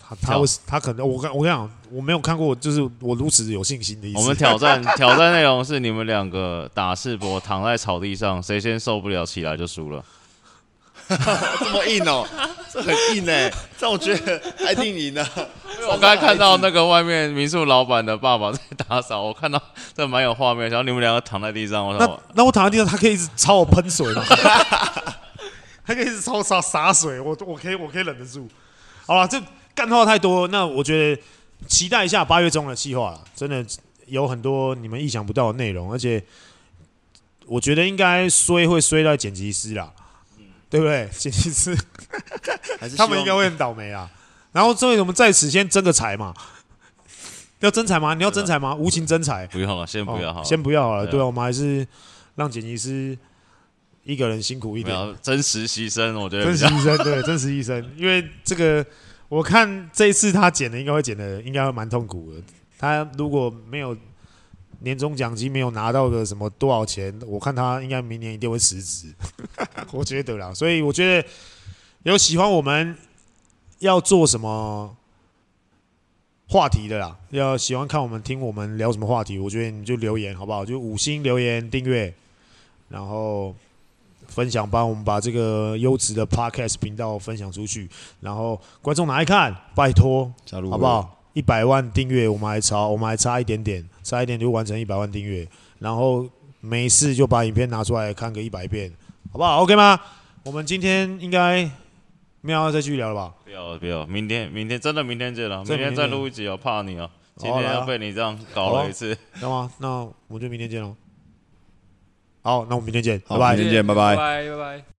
Speaker 2: 他他他可能我跟我跟你讲，我没有看过，就是我如此有信心的意思。
Speaker 3: 我们挑战挑战内容是你们两个打世博躺在草地上，谁先受不了起来就输了。[LAUGHS]
Speaker 4: 这么硬哦，这很硬哎，但我觉得还挺赢的。
Speaker 3: 我刚才看到那个外面民宿老板的爸爸在打扫，我看到这蛮有画面。然后你们两个躺在地上，我
Speaker 2: 说那我躺在地上，他可以一直朝我喷水吗？[LAUGHS] 他可以一直朝我洒洒水，我我可以我可以忍得住。好了，这干话太多，那我觉得期待一下八月中的计划了，真的有很多你们意想不到的内容，而且我觉得应该衰会衰到剪辑师啦。对不对？剪辑师他们应该会很倒霉啊。然后，这位我们在此先争个财嘛。要真才吗？你要真才吗？无情真才。
Speaker 3: 不用了，先不要好了，
Speaker 2: 先不要好了。对啊，我们还是让剪辑师一个人辛苦一点，
Speaker 3: 真实牺牲，我觉得
Speaker 2: 真实牺牲，对，真实牺牲。因为这个我看这一次他剪的应该会剪的，应该会蛮痛苦的。他如果没有年终奖金，没有拿到个什么多少钱，我看他应该明年一定会辞职。[LAUGHS] 我觉得啦，所以我觉得有喜欢我们要做什么话题的啦，要喜欢看我们听我们聊什么话题，我觉得你就留言好不好？就五星留言订阅，然后。分享，帮我们把这个优质的 Podcast 频道分享出去，然后观众拿来看，拜托，
Speaker 4: 加入
Speaker 2: 好不好？一百万订阅，我们还差，我们还差一点点，差一点就完成一百万订阅，然后没事就把影片拿出来看个一百遍，好不好？OK 吗？我们今天应该没有要再继续聊了吧？
Speaker 3: 不要了，不要，明天，明天真的明天见了，明天再录一集哦，怕你哦，今天要被你这样搞了一次，
Speaker 2: 知道吗？那我们就明天见喽。好，那我们明天见，
Speaker 4: 好
Speaker 2: 拜拜。
Speaker 4: 明天见，拜拜。
Speaker 5: 拜拜拜拜。